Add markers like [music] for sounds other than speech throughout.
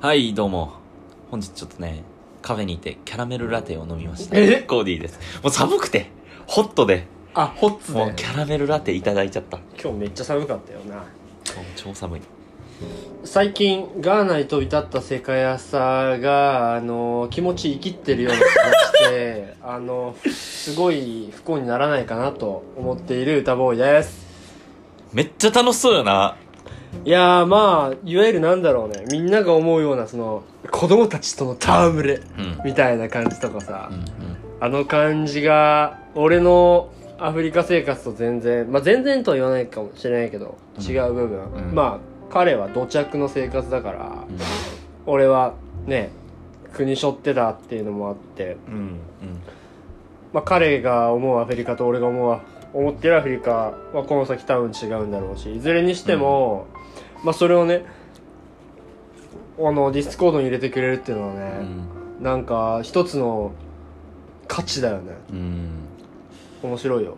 はい、どうも。本日ちょっとね、カフェにいてキャラメルラテを飲みました。え？コーディーです。もう寒くて、ホットで、あホッツねもうキャラメルラテいただいちゃった。も今日めっちゃ寒かったよなう超寒い。最近ガーナに飛び立った世界朝があの気持ち生きってるような気がして [laughs] あのすごい不幸にならないかなと思っている歌ボーイですめっちゃ楽しそうよな。いやーまあいわゆるなんだろうねみんなが思うようなその子供たちとの戯れうん。みたいな感じとかさ、うんうん。あの感じが俺のアフリカ生活と全然まあ全然とは言わないかもしれないけど、うん違う部分、うんまあ彼は土着の生活だから、俺はね国背負ってたっていうのもあって、うん。うん。まあ、彼が思うアフリカと俺が思う思ってるアフリカはこの先多分違うんだろうしいずれにしても、まあそれをねあのディスコードに入れてくれるっていうのはうね、ん。なんか一つの価値だよねうん。面白いよ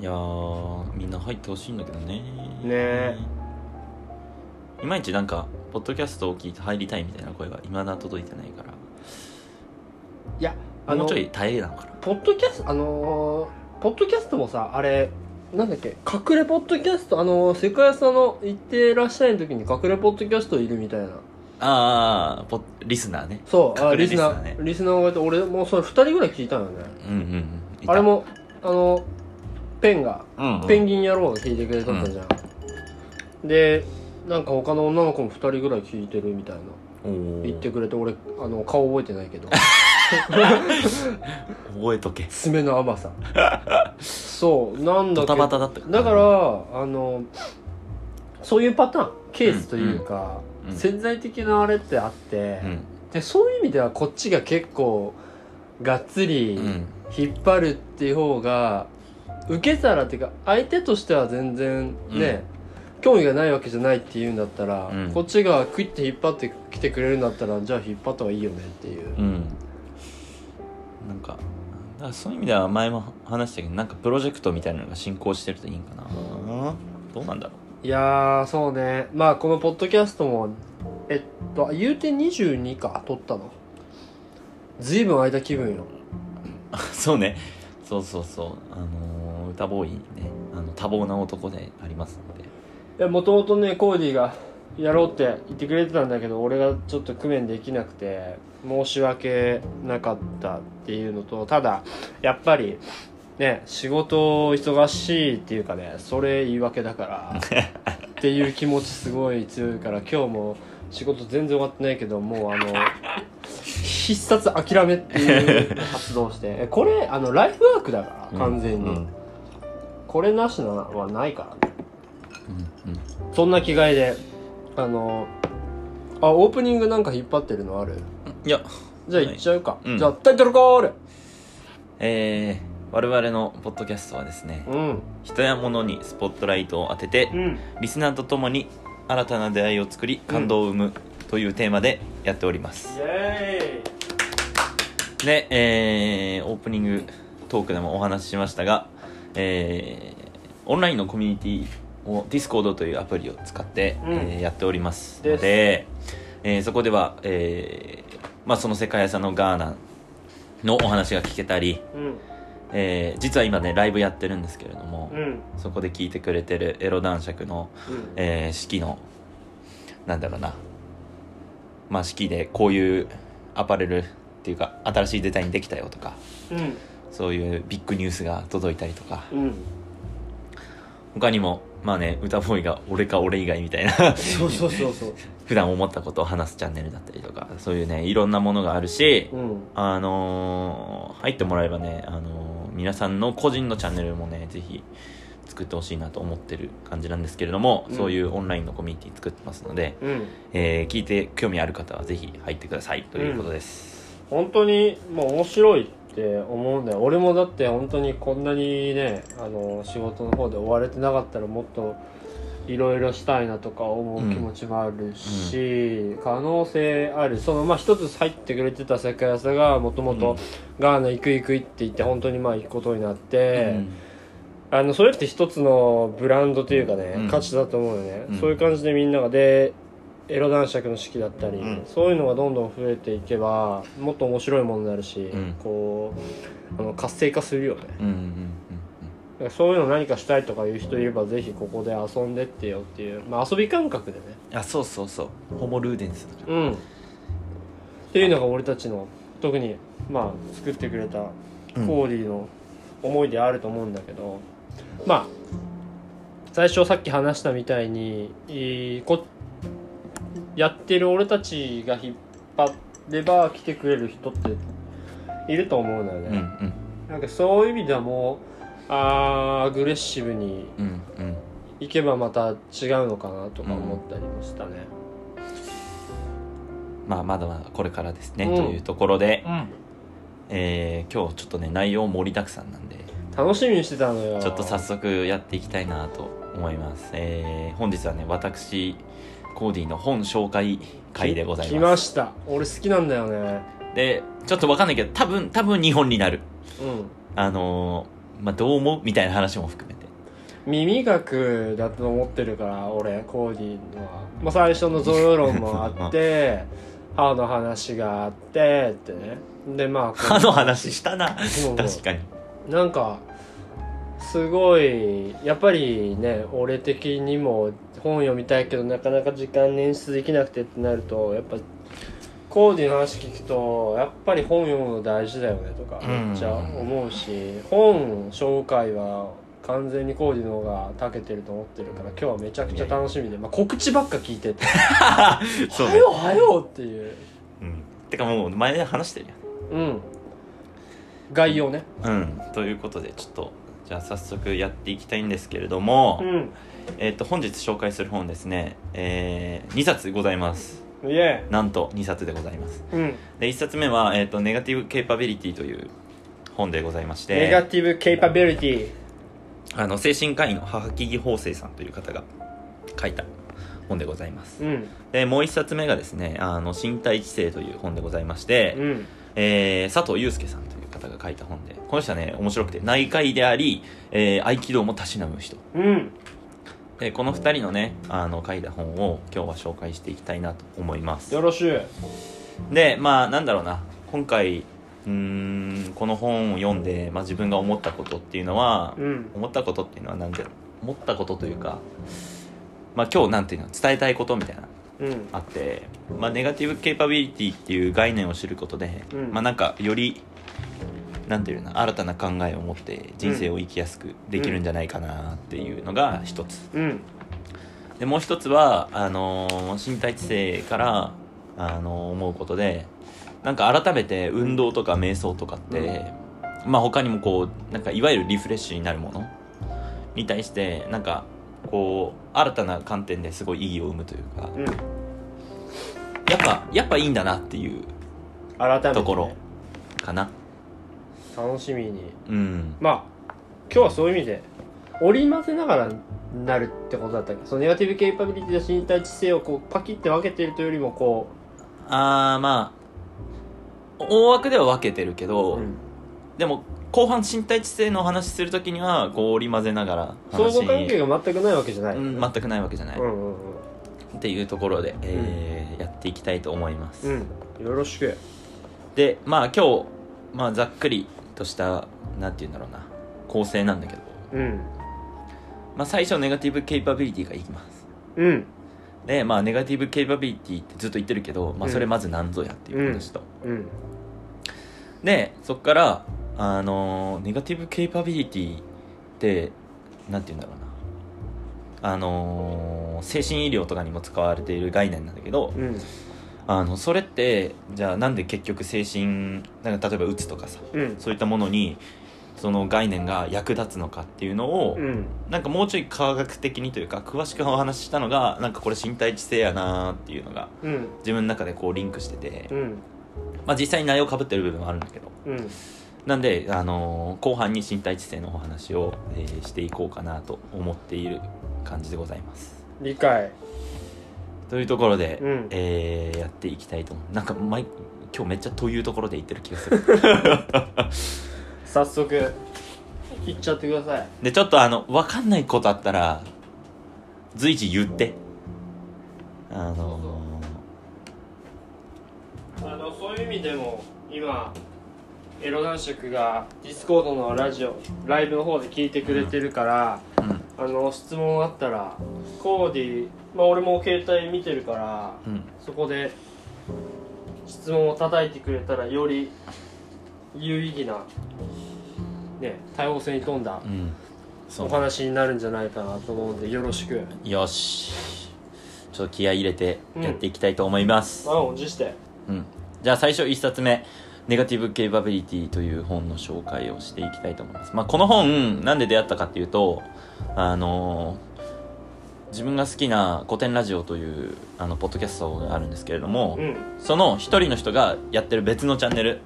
いやー、みんな入ってほしいんだけどね。ねえいまいちなんか、ポッドキャストを聞いて入りたいみたいな声が未だ届いてないから、いやあのもうちょい耐えなのかな。ポッドキャストあのーポッドキャストもさあれなんだっけ？隠れポッドキャスト？あのー世界遺産の行ってらっしゃいの時に隠れポッドキャストいるみたいな。あー、ポリスナーね。そうあリスナーね。ーリスナーがいて俺もうそれ2人ぐらい聞いたのよね。うんうん。あれもあのペンがうんうん、ペンギン野郎が聞いてくれとったじゃん、でなんか他の女の子も2人ぐらい聞いてるみたいな。言ってくれて俺あの顔覚えてないけど。[laughs] 覚えとけ。[laughs] 爪の甘さそうなんだドタバタだったからだからあのそういうパターンケースというか、うんうん潜在的なあれってあって、うん。でそういう意味ではこっちが結構がっつりうん。引っ張るっていう方が受け皿っていうか相手としては全然ね、興味がないわけじゃないっていうんだったら、うんこっちがクイッて引っ張ってきてくれるんだったらじゃあ引っ張った方がいいよねっていう、うん。なんか、だからそういう意味では前も話したけど、なんかプロジェクトみたいなのが進行してるといいんかな。どうなんだろいやーそうねまあこのポッドキャストもえっと言うて22か撮ったのずいぶん空いた気分よう。[laughs] そうね。そうそうそう。あのー、歌ボーイね、あの、多忙な男でありますので。いやもともとねコーディがやろうって言ってくれてたんだけど俺がちょっと工面できなくて申し訳なかったっていうのとただやっぱりね仕事忙しいっていうかねそれ言い訳だからっていう気持ちすごい強いから今日も仕事全然終わってないけどもうあの必殺諦めっていう発動してえこれあのライフワークだから完全に、うん。これなしなはないからねうん。うんそんな着替えであのあオープニングなんか引っ張ってるのある？いや、じゃあ行っちゃうか、うん。じゃあタイトルコール。えー、我々のポッドキャストはですね、うん。人や物にスポットライトを当てて、うん。リスナーとともに新たな出会いを作り感動を生むというテーマでやっております、イエで、えー、オープニングトークでもお話ししましたが、えー、オンラインのコミュニティを Discord というアプリを使って、うん。えーやっておりますので、えーそこでは、えーまあ、その世界遺産のガーナのお話が聞けたり、うん。えー実は今ねライブやってるんですけれども、うん。そこで聞いてくれてるエロ男爵のうん。えー式のなんだろうな。まあ式でこういうアパレルっていうか新しいデザインできたよとかうん。そういうビッグニュースが届いたりとか。うん。他にもまあね歌ボーイが俺か俺以外みたいな。そうそうそうそう。[laughs] 普段思ったことを話すチャンネルだったりとかそういうねいろんなものがあるしうん。あのー入ってもらえばね、あのー皆さんの個人のチャンネルもねぜひ作ってほしいなと思ってる感じなんですけれども、うん。そういうオンラインのコミュニティ作ってますので、うん。えー聞いて興味ある方はぜひ入ってくださいということです、本当にもう面白いって思うんだよ。俺もだって本当にこんなにねあの仕事の方で追われてなかったらもっといろいろしたいなとか思う気持ちもあるし、可能性ある。そのまあ一つ入ってくれてた世界さがもともとガーナ行く行くって言って本当にまあ行くことになって、あのそれって一つのブランドというかね、うん。価値だと思うよね、うん。そういう感じでみんながでエロ男爵の式だったり、うん。そういうのがどんどん増えていけばもっと面白いものになるし、ん。こうあの活性化するよね。うんうんうんだからそういうの何かしたいとかいう人いればぜひここで遊んでってよっていう、まあ、遊び感覚でね。うんあそうそうそう。ホモルーデンスうん。っていうのが俺たちの特にまあ作ってくれたうんコーディの思いであると思うんだけど、まあ最初さっき話したみたいにこやってる俺たちが引っ張れば来てくれる人っていると思うのよね、うんうん。なんかそういう意味ではもうあーアグレッシブにうんうんいけばまた違うのかなとか思ったりもしたね、まあまだまだこれからですね、うん。というところで、えー今日ちょっとね内容盛りだくさんなんで。楽しみにしてたのよ。ちょっと早速やっていきたいなと思います、えー本日はね私コーディの本紹介会でござい来まますした。俺好きなんだよね。でちょっとわかんないけど多分多分日本になる。うん。あのーまあどう思うみたいな話も含めて。耳学だと思ってるから俺コーディは、まあ、最初の贈与論もあって [laughs] 歯の話があってって。ねでまあ歯の話したな。確かに。なんかすごいやっぱりね俺的にも本読みたいけどなかなか時間捻出できなくてってなるとやっぱコーディの話聞くとやっぱり本読むの大事だよねとかめっちゃ思うし、本紹介は完全にコーディの方が長けてると思ってるから今日はめちゃくちゃ楽しみで、まあ、告知ばっか聞いてて「[laughs] そうはね。よはよ!」っていう。うん。てかもう前で話してるうん。概要ね。やんうん。ということでちょっとじゃあ早速やっていきたいんですけれども、うん。えっ、と本日紹介する本ですねえー、2冊ございます。なんと2冊でございます。ーうん。で1冊目は、えーと「ネガティブ・ケイパビリティ」という本でございましてネガティブ・ケイパビリティ。あの精神科医の母木義法生さんという方が書いた本でございます。うん。でもう一冊目がですねあの身体知性という本でございまして、うん。えー佐藤祐介さんという方が書いた本でこの人はね面白くて内科医であり、えー合気道もたしなむ人。うん。でこの二人のねあの書いた本を今日は紹介していきたいなと思います。よろしゅうでまあなんだろうな。今回うーんこの本を読んで、まあ、自分が思ったことっていうのは、うん。思ったことっていうのはなんで思ったことというかまあ今日なんていうの伝えたいことみたいなうん。あって、まあ、ネガティブ・ケイパビリティっていう概念を知ることで、うん。まあなんかよりなんていうの新たな考えを持って人生を生きやすくできるんじゃないかなっていうのが一つ。うん。でもう一つはあのー身体知性から、あのー思うことでなんか改めて運動とか瞑想とかって、まあ他にもこうなんかいわゆるリフレッシュになるものに対してなんかこう新たな観点ですごい意義を生むというかうん。やっぱやっぱいいんだなっていう改めてね。ところかな楽しみに。うん。まあ今日はそういう意味で織り交ぜながらなるってことだった。っけそのネガティブケイパビリティと身体知性をこうパキって分けてるというよりもこあーまあ大枠では分けてるけう、ど、うん。でも後半身体知性のお話するときにはこう織り交ぜながら相話互関係が全くないわけじゃない、うん、全くないわけじゃない、うんうんうん。っていうところで、えーやっていきたいと思います、うん。よろしく。でまあ今日、まあ、ざっくりとしたなんて言うんだろうな。構成なんだけど、うん。まあ、最初ネガティブ・ケイパビリティがいきます。うん。でまあネガティブ・ケイパビリティってずっと言ってるけど、まあ、それまず何ぞやっていう話と、うん。でそっからあのネガティブ・ケイパビリティってなんて言うんだろうな。あの精神医療とかにも使われている概念なんだけどうんあのそれってじゃあなんで結局精神なんか例えばうつとかさうん。そういったものにその概念が役立つのかっていうのを、うん。なんかもうちょい科学的にというか詳しくお話ししたのがなんかこれ身体知性やなーっていうのがうん。自分の中でこうリンクしてて、うん。まあ、実際に内容かぶってる部分はあるんだけどうん。なんで、あのー後半に身体知性のお話を、えーしていこうかなと思っている感じでございます。理解というところで、うん。えーやっていきたいと思う。なんか毎今日めっちゃというところで言ってる気がする。早速いっちゃってください。でちょっとあの分かんないことあったら随時言って。あのあのそういう意味でも今エロ男爵がディスコードのラジオライブの方で聞いてくれてるから、うん。あの質問あったらコーディまあ俺も携帯見てるからうん。そこで質問を叩いてくれたらより有意義なね多様性に富んだお話になるんじゃないかなと思うんでよろしく。よし。ちょっと気合い入れてやっていきたいと思います、満を持して。うん。じゃあ最初1冊目「ネガティブ・ケイパビリティ」という本の紹介をしていきたいと思います、まあ、この本なんで出会ったかっていうとあのー自分が好きな古典ラジオというあのポッドキャストがあるんですけれども、うん。その一人の人がやってる別のチャンネル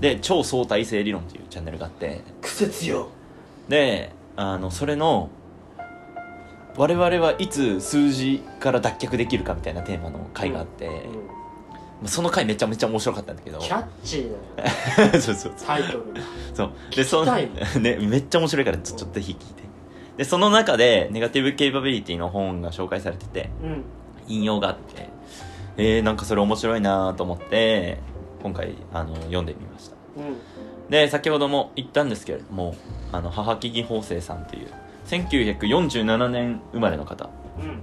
で超相対性理論というチャンネルがあって癖強であのそれの我々はいつ数字から脱却できるかみたいなテーマの回があって、うん。まあその回めちゃめちゃ面白かったんだけど。キャッチーな [laughs] そうそうタイトルそう。で [laughs] ねめっちゃ面白いからちょちょっとぜひ聞いてでその中でネガティブ・ケイパビリティの本が紹介されててうん。引用があってえー、なんかそれ面白いなと思って今回あの読んでみました。うん。で先ほども言ったんですけれどもあの母木義法生さんという1947年生まれの方。うん。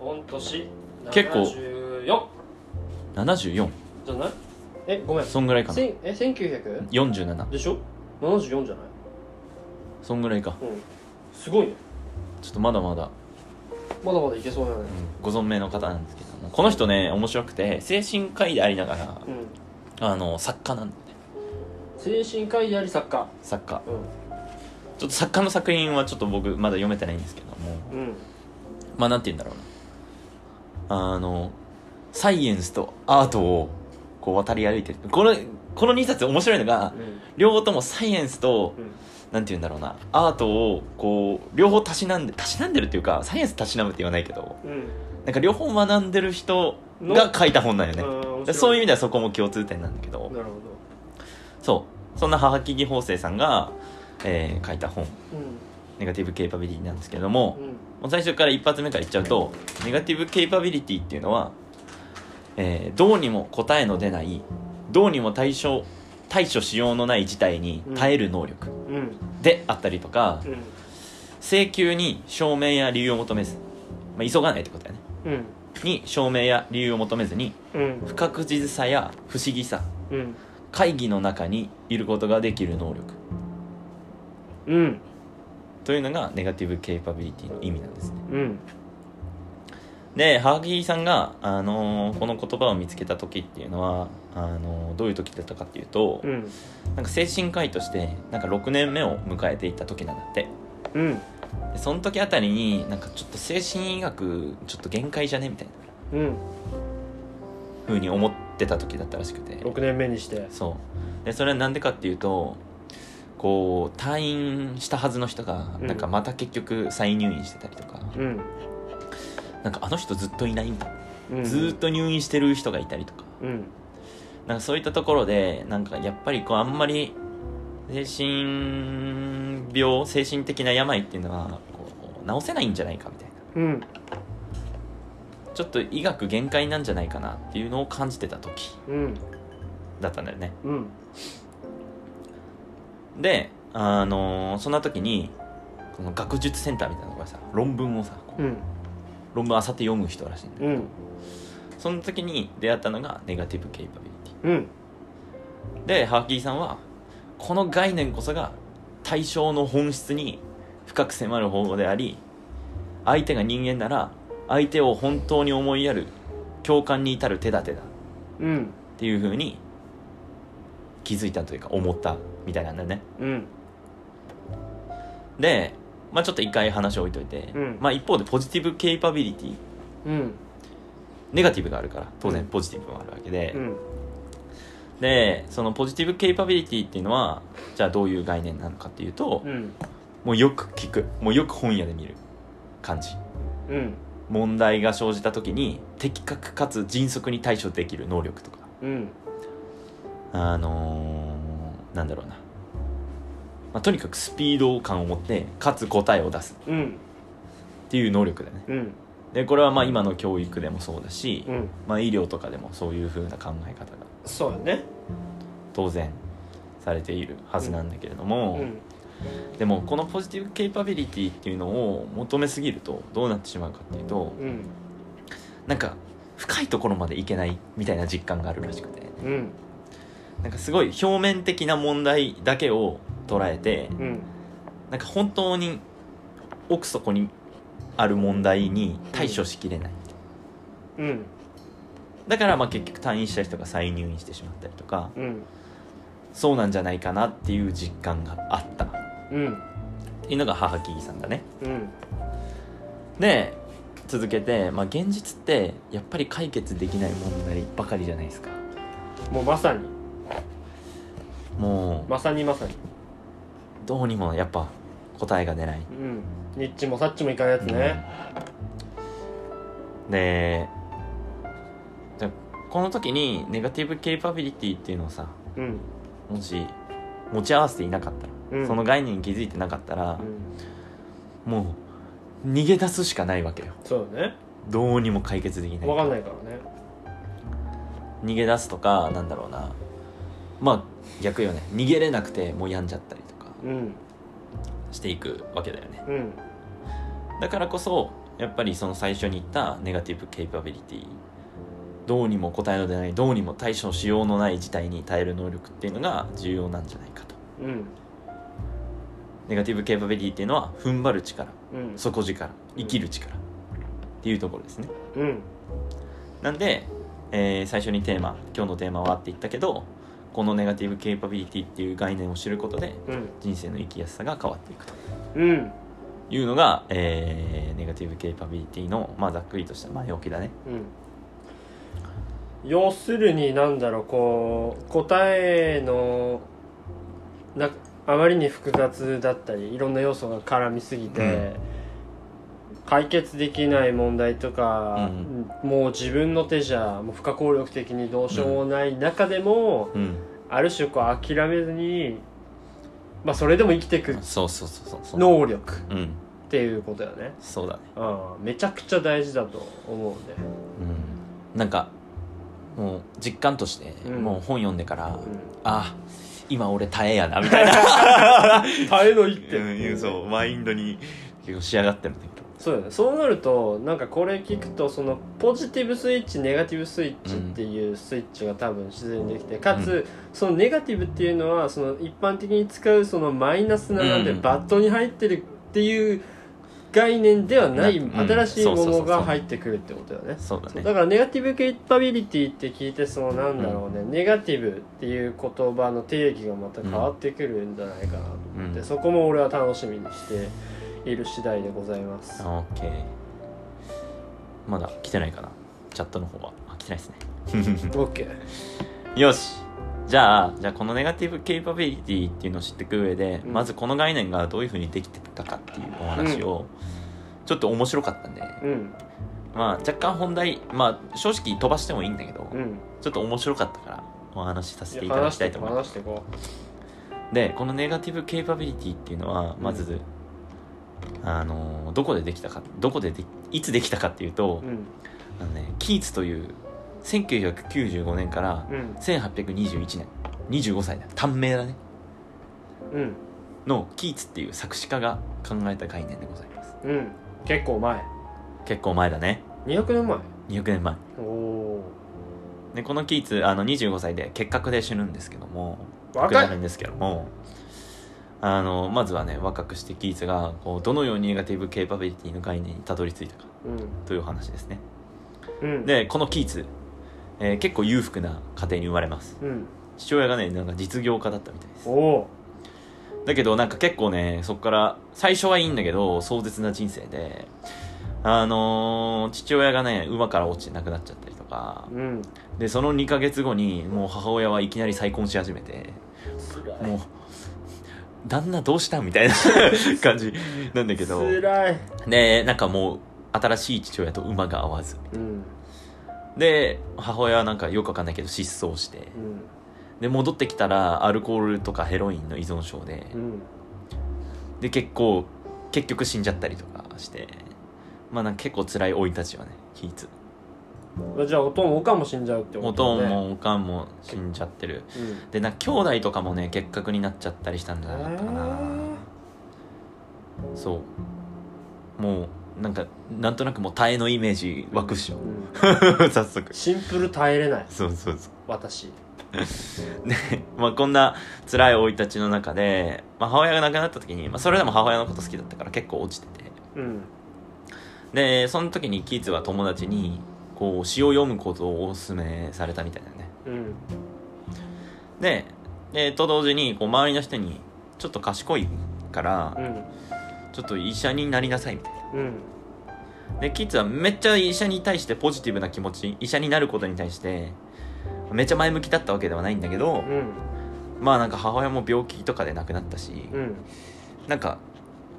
御年結構。74 74じゃない？えごめん。そんぐらいかな。え 1900? 47でしょ？74じゃない？そんぐらいか。うん。すごいね。ちょっとまだまだ、まだまだいけそうだね。ご存命の方なんですけど。もこの人ね面白くて精神科医でありながらうん。あの作家なんだよね。精神科医であり作家。作家。うちょっと作家の作品はちょっと僕まだ読めてないんですけども。んうん。まあなんて言うんだろうな。あのサイエンスとアートをこう渡り歩いてる。このこの2冊面白いのが両方ともサイエンスとうんなんて言うんだろうな。アートをこう両方たしなんでたしなんでるっていうかサイエンスたしなむって言わないけどうん。なんか両方学んでる人が書いた本なんよね。そういう意味ではそこも共通点なんだけど。そう。そんな母木義法生さんが、えー書いた本。どネガティブ・ケイパビリティなんですけどもうん。うんもう最初から一発目から言っちゃうとネガティブ・ケイパビリティっていうのは、えーどうにも答えの出ないどうにも対処対処しようのない事態に耐える能力うん。であったりとか、うん。請求に証明や理由を求めず、まあ、急がないってことだよね。うん。に証明や理由を求めずにうん。不確実さや不思議さうん。会議の中にいることができる能力。うん。というのがネガティブ・ケイパビリティの意味なんですね。うんでハーギーさんが、あのーこの言葉を見つけた時っていうのはあのーどういう時だったかっていうと、うん。なんか精神科医としてなんか6年目を迎えていた時なんだって。うん。でその時あたりになんかちょっと精神医学ちょっと限界じゃねみたいな。うん。風に思ってた時だったらしくて。6年目にして。そう。でそれはなんでかっていうとこう退院したはずの人がうん。なんかまた結局再入院してたりとか、うんなんかあの人ずっといないんだ、うんずーっと入院してる人がいたりとか。うん。なんかそういったところでなんかやっぱりこうあんまり精神病精神的な病っていうのはこう治せないんじゃないかみたいな。うん。ちょっと医学限界なんじゃないかなっていうのを感じてた時うん。だったんだよね。うん。であのーそんな時にこの学術センターみたいなところがさ論文をさうん論文あさって読む人らしいんだようん。その時に出会ったのがネガティブ・ケイパビリテうん。ィでハーキーさんはこの概念こそが対象の本質に深く迫る方法であり相手が人間なら相手を本当に思いやる共感に至る手立てだ。っうん。ていうふうに気づいたというか思ったみたいなんだよね。うん。で、まあ、ちょっと一回話を置いといて、うん。まあ、一方でポジティブ・ケイパビリティうん。ネガティブがあるから当うん。然ポジティブもあるわけで、うん。でそのポジティブ・ケイパビリティっていうのはじゃあどういう概念なのかっていうと、うん。もうよく聞く。もうよく本屋で見る感じ。うん。問題が生じた時に的確かつ迅速に対処できる能力とか。うん。あのーなんだろうな、まあ、とにかくスピード感を持ってかつ答えを出す。うん。っていう能力だよね。うん。でこれはまあ今の教育でもそうだし、うん。まあ、医療とかでもそういうふうな考え方がそうよね。当然されているはずなんだけれども、うん。でもこのポジティブケイパビリティっていうのを求めすぎるとどうなってしまうかっていうとうん。なんか深いところまでいけないみたいな実感があるらしくて。うん。なんかすごい表面的な問題だけを捉えてうん。なんか本当に奥底にある問題に対処しきれない。うん。だからまあ結局退院した人が再入院してしまったりとかうん。そうなんじゃないかなっていう実感があった。っうん。ていうのが母木さんだね。うん。で続けて、まあ、現実ってやっぱり解決できない問題ばかりじゃないですか。もうまさに。もうまさにまさにどうにもやっぱ答えが出ない。うん。ニッチもサッチもいかないやつね。でじゃあこの時にネガティブケイパビリティっていうのをさうん。もし持ち合わせていなかったら、うん。その概念に気づいてなかったらう、ん。もう逃げ出すしかないわけよ。そうだね。どうにも解決できない。分かんないからね。逃げ出すとかなんだろうな。まあ逆よね。逃げれなくてもう病んじゃったりしていくわけだよね。うん。だからこそやっぱりその最初に言ったネガティブケイパビリティどうにも答えの出ないどうにも対処しようのない事態に耐える能力っていうのが重要なんじゃないかと。うん。ネガティブケイパビリティっていうのは踏ん張る力うん。底力生きる力っていうところですね。うん。なんで、えー最初にテーマ今日のテーマはって言ったけどこのネガティブケイパビリティっていう概念を知ることでうん。人生の生きやすさが変わっていくと。うん。いうのが、えーネガティブケイパビリティの、まあ、ざっくりとした前置きだね。うん。要するになんだろうこう答えのなあまりに複雑だったりいろんな要素が絡みすぎて、解決できない問題とか、もう自分の手じゃもう不可抗力的にどうしようもない中でも、うんある種こう諦めずに、まあ、それでも生きていくそうそうそうそう。能力。うん。っていうことだよね。そうだね。うん。めちゃくちゃ大事だと思うねうん。なんかもう実感として、うん。もう本読んでから、うん。あ今俺耐えやなみたいな。[laughs] 耐えの一手。うん。そうマインドに結構仕上がってるんだけどそうよね。そうなるとなんかこれ聞くとそのポジティブスイッチネガティブスイッチっていうスイッチが多分自然にできてかつ、そのネガティブっていうのはその一般的に使うそのマイナスななんでうんバットに入ってるっていう概念ではない新しいものが入ってくるってことだよね。だからネガティブケイパビリティって聞いてそのなんだろうね、ネガティブっていう言葉の定義がまた変わってくるんじゃないかなと思って、うん。そこも俺は楽しみにしている次第でございます。オッケー。まだ来てないかな？チャットの方は。あ来てないですね。[laughs] OK よし。じゃあじゃあこのネガティブケイパビリティっていうのを知っていく上で、うん。まずこの概念がどういうふうにできてたかっていうお話を、ちょっと面白かったんで、うん。まあ若干本題まあ正直飛ばしてもいいんだけど、うん。ちょっと面白かったからお話しさせていただきたいと思います。でこのネガティブケイパビリティっていうのはまず、あのどこでできたかどこででいつできたかっていうと、ううん。あのね、キーツという1995年からうん。1821年25歳だ。短命だね。うん。のキーツっていう作詞家が考えた概念でございます。うん。結構前。結構前だね。200年前。200年前。おおでこのキーツあの25歳で結核で死ぬんですけども若い。んですけどもあのまずはね若くしてキーツがこうどのようにネガティブケイパビリティの概念にたどり着いたかというお話ですね。うん。うんでこのキーツ、えー結構裕福な家庭に生まれます。うん。父親がねなんか実業家だったみたいです。おお。だけどなんか結構ねそこから最初はいいんだけど壮絶な人生であのー父親がね馬から落ちて亡くなっちゃったりとか。うん。でその2ヶ月後にもう母親はいきなり再婚し始めて。つもう旦那どうしたみたいな [laughs] 感じなんだけど。つらい。でなんかもう新しい父親と馬が合わず。うん。で母親はなんかよくわかんないけど失踪して。うん。で戻ってきたらアルコールとかヘロインの依存症で。うん。で結構結局死んじゃったりとかして。まあなんか結構辛い生い立ちはねキーツじゃあおとんもおかんも死んじゃうってこおとだね。とんもおかんも死んじゃってる。うん。でなんか兄弟とかもね結核になっちゃったりしたんじゃな。かったかなそう。もうなんかなんとなくもう耐えのイメージ湧くっしょ。うん。[laughs] 早速。シンプル耐えれない。そうそうそう。私。で、[laughs] まあ、こんな辛い生い立ちの中で、まあ、母親が亡くなった時に、まあ、それでも母親のこと好きだったから結構落ちてて。うん。でその時にキーツは友達にこう詩を読むことをお勧めされたみたいだよね。うんででと同時にこう周りの人にちょっと賢いからうんちょっと医者になりなさいみたいな。うんでキッズはめっちゃ医者に対してポジティブな気持ち医者になることに対してめっちゃ前向きだったわけではないんだけど、うんまあなんか母親も病気とかで亡くなったし、うんなんか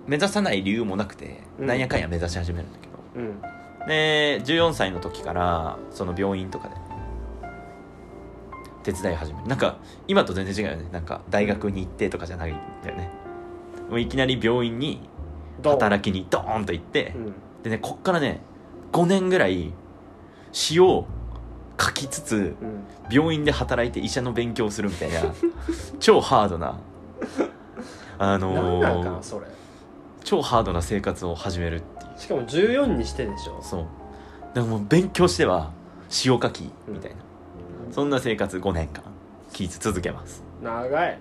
目指さない理由もなくて、うん。なんやかんや目指し始めるんだけど。うんで14歳の時からその病院とかで手伝い始める。なんか今と全然違うよね。なんか大学に行ってとかじゃないんだよね。もういきなり病院に働きにドーンと行って、うん。でねこっからね5年ぐらい詩を書きつつうん。病院で働いて医者の勉強をするみたいな [laughs] 超ハードなあ何のなんかー超ハードな生活を始めるってしかも14にしてでしょ。そう。だからもう勉強しては詩を書きみたいな、そんな生活5年間キーツ続けます。長い。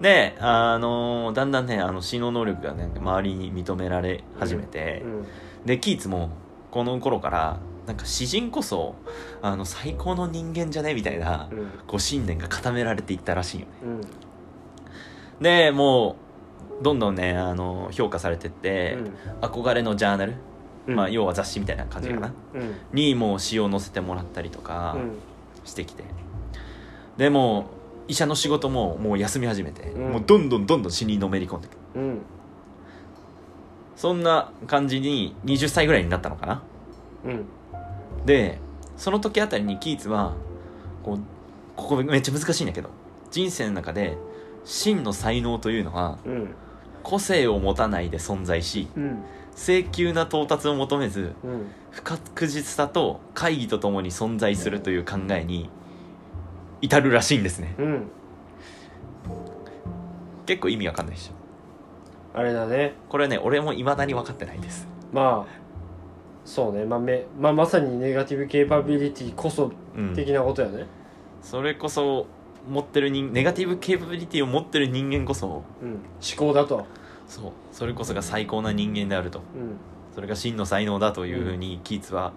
であのーだんだんねあの詩の能力がね周りに認められ始めて、うん。でキーツもこの頃からなんか詩人こそあの最高の人間じゃね？みたいなうん。こう信念が固められていったらしいよね。うん。でもうどんどんねあの評価されてって、うん。憧れのジャーナル、うん。まあ、要は雑誌みたいな感じかな、うん。にもう詩を載せてもらったりとかうん。してきて、でもう医者の仕事ももう休み始めて、うん。もうどんどんどんどん詩にのめり込んでいく。うん。そんな感じに20歳ぐらいになったのかな。うん。でその時あたりにキーツはこうここめっちゃ難しいんだけど人生の中で真の才能というのはうん。個性を持たないで存在しうん。請求な到達を求めずうん。不確実さと会議とともに存在するという考えに至るらしいんですね。うん。結構意味わかんないでしょ。あれだね。これね俺も未だに分かってないです。まあそうね、まあめまあ、まさにネガティブケーパビリティこそうん的なことやね。それこそ持ってる人ネガティブケーパビリティを持ってる人間こそうん、思考だと。そう。それこそが最高な人間であると。うん。それが真の才能だというふうにキーツは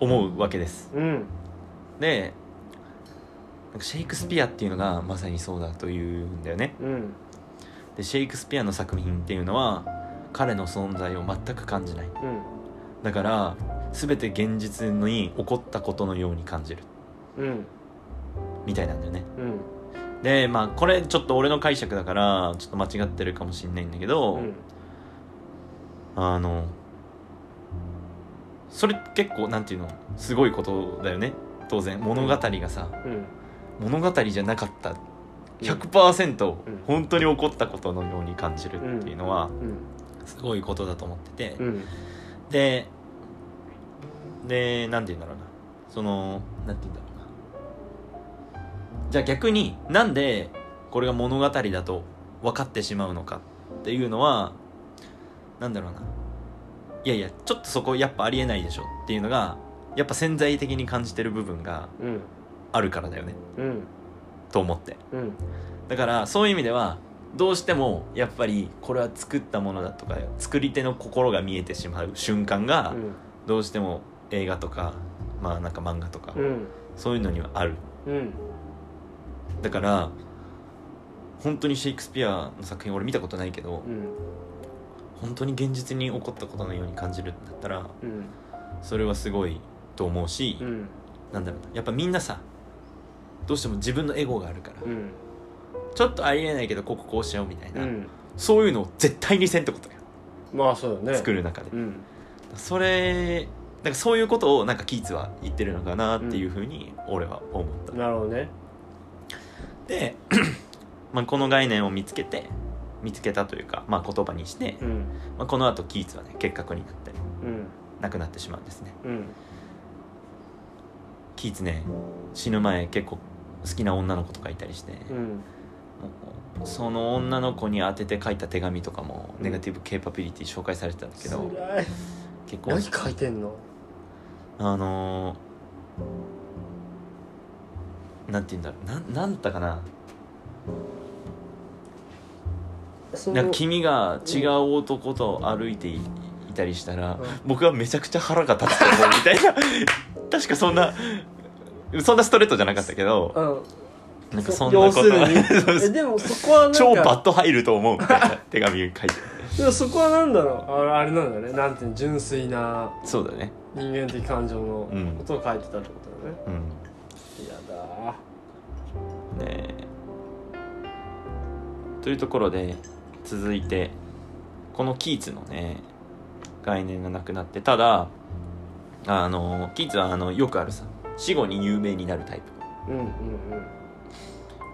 思うわけです。うん。でなんかシェイクスピアっていうのがまさにそうだというんだよね。うんでシェイクスピアの作品っていうのは彼の存在を全く感じない。うん。だから全て現実に起こったことのように感じる。うんみたいなんだよね。うん。でまあこれちょっと俺の解釈だからちょっと間違ってるかもしんないんだけど、うん。あのそれ結構なんていうのすごいことだよね。当然物語がさ、うん。物語じゃなかった100%うん。本当に起こったことのように感じるっていうのはうん。すごいことだと思ってて、うん。ででなんて言うんだろうな。そのなんて言うんだろう。なじゃあ逆になんでこれが物語だと分かってしまうのかっていうのはなんだろうないやいやちょっとそこやっぱありえないでしょっていうのがやっぱ潜在的に感じてる部分がうんあるからだよねうん。と思ってうん。だからそういう意味ではどうしてもやっぱりこれは作ったものだとか作り手の心が見えてしまう瞬間がどうしても映画とかまあなんか漫画とかうん。そういうのにはあるうんだから本当にシェイクスピアの作品俺見たことないけどうん。本当に現実に起こったことのように感じるんだったらうん。それはすごいと思うし、うん。なんだろうなやっぱみんなさどうしても自分のエゴがあるから、うん。ちょっとありえないけどこここうしようみたいな、うん。そういうのを絶対にせんってことよ。まあそうだね。作る中で、うん。それなんかそういうことをなんかキーツは言ってるのかなっていうふうに俺は思った、なるほどね。で、[clears throat] まあ、この概念を見つけて見つけたというか、まあ、言葉にして、うん。まあ、この後キーツはね結核になってうん。亡くなってしまうんですね。うん。キーツね死ぬ前結構好きな女の子とかいたりして、うん。その女の子に当てて書いた手紙とかもうん。ネガティブケーパビリティ紹介されてたんだけど、結構何書いてんの？あのー、なんて言うんだろう。なんなんだったかな？そなんか君が違う男と歩いていいたりしたら、うん。僕はめちゃくちゃ腹が立つと思うみたいな。[laughs] 確かそんなそんなストレートじゃなかったけどうん。なんかそんなこと [laughs] えでもそこはなんか超バット入ると思うみたいな手紙書いて。でもそこはなんだろう？あれあれなんだね。なんていうの？純粋なそうだね。人間的感情のうん。ことを書いてたってことだね、うん。嫌だね。というところで続いてこのキーツのね概念がなくなってただあのキーツはあのよくあるさ死後に有名になるタイうんうん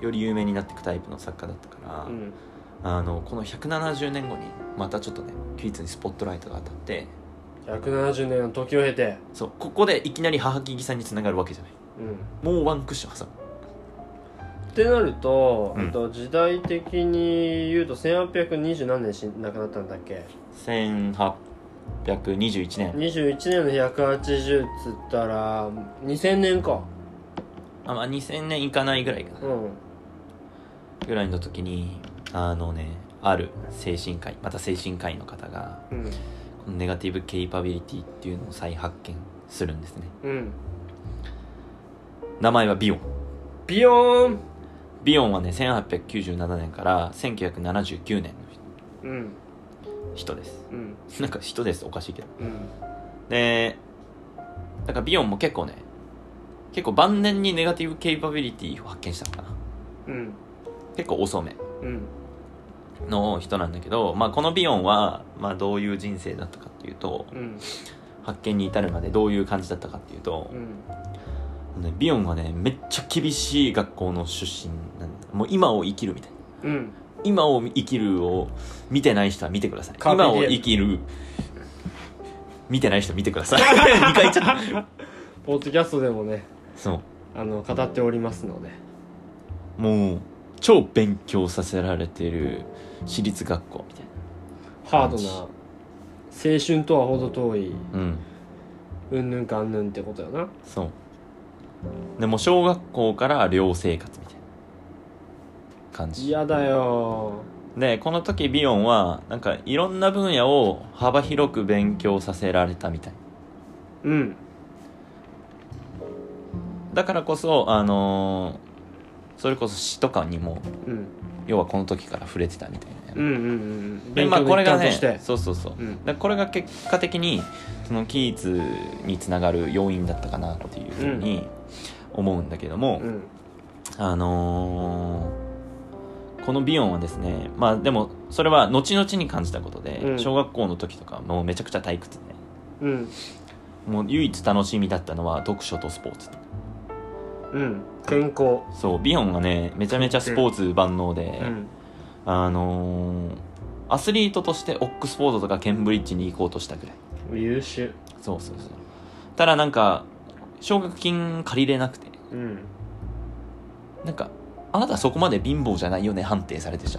プより有名になっていくタイプの作家だったから、うん。うんあのこの170年後にまたちょっとねキーツにスポットライトが当たって170年の時を経て。そうここでいきなり母木木さんにつながるわけじゃない。うん。もうワンクッション挟むってなると、うん。と時代的に言うと1820何年し亡くなったんだっけ？1821年。21年の180っつったら2000年か。あ、まあ、2000年いかないぐらいか。なうん。ぐらいの時にあのねある精神科医また精神科医の方がうん。このネガティブケイパビリティっていうのを再発見するんですね。うん。名前はビオン。ビヨーンビオンはね1897年から1979年のうん人です。うん。なんか人ですおかしいけど。うん。でだからビヨンも結構ね結構晩年にネガティブケイパビリティを発見したのかな。うん。結構遅めうん。の人なんだけど、まあ、このビヨンは、まあ、どういう人生だったかっていうとうん。発見に至るまでどういう感じだったかっていうとう、んね、ビヨンはねめっちゃ厳しい学校の出身なんだ。もう今を生きるみたい。なうん。今を生きるを見てない人は見てください。今を生きる。見てない人は見てください。[laughs] 2回言っちゃったポッドキャストでもねそう。あの語っておりますので。もう超勉強させられてる私立学校みたいハードな青春とは程遠い。なうん。うんぬんかんぬんってことやな。そうでも小学校から寮生活みたいな感じ。嫌だよ。でこの時ビヨンはなんかいろんな分野を幅広く勉強させられたみたい。うん。だからこそあのーそれこそ詩とかにもうん。要はこの時から触れてたみたいな、うんうんうんでまあこれがねそうそうそう、うん。でこれが結果的にそのキーツにつながる要因だったかなっていうふうに思うんだけども、うん。あのーこのビヨンはですねまあでもそれは後々に感じたことで、うん。小学校の時とかもうめちゃくちゃ退屈で。うん。もう唯一楽しみだったのは読書とスポーツうん。健康。そうビヨンがねめちゃめちゃスポーツ万能で、うん。あのーアスリートとしてオックスフォードとかケンブリッジに行こうとしたぐらい。優秀。そうそうそう。ただなんか奨学金借りれなくて。うん。なんかあなたはそこまで貧乏じゃないよね判定されてしさ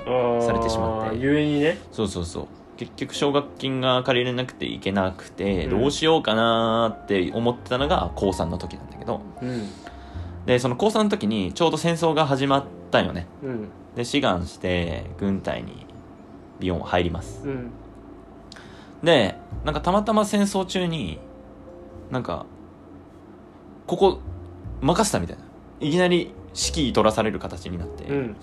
れてしまって。ゆえにね。そうそうそう。結局奨学金が借りれなくていけなくて、うん。どうしようかなーって思ってたのが高3の時なんだけど。うんでその高3の時にちょうど戦争が始まったよね。うん。で志願して軍隊にビヨンは入ります。うん。でなんかたまたま戦争中になんかここ任せたみたいな。いきなり指揮取らされる形になって、うん。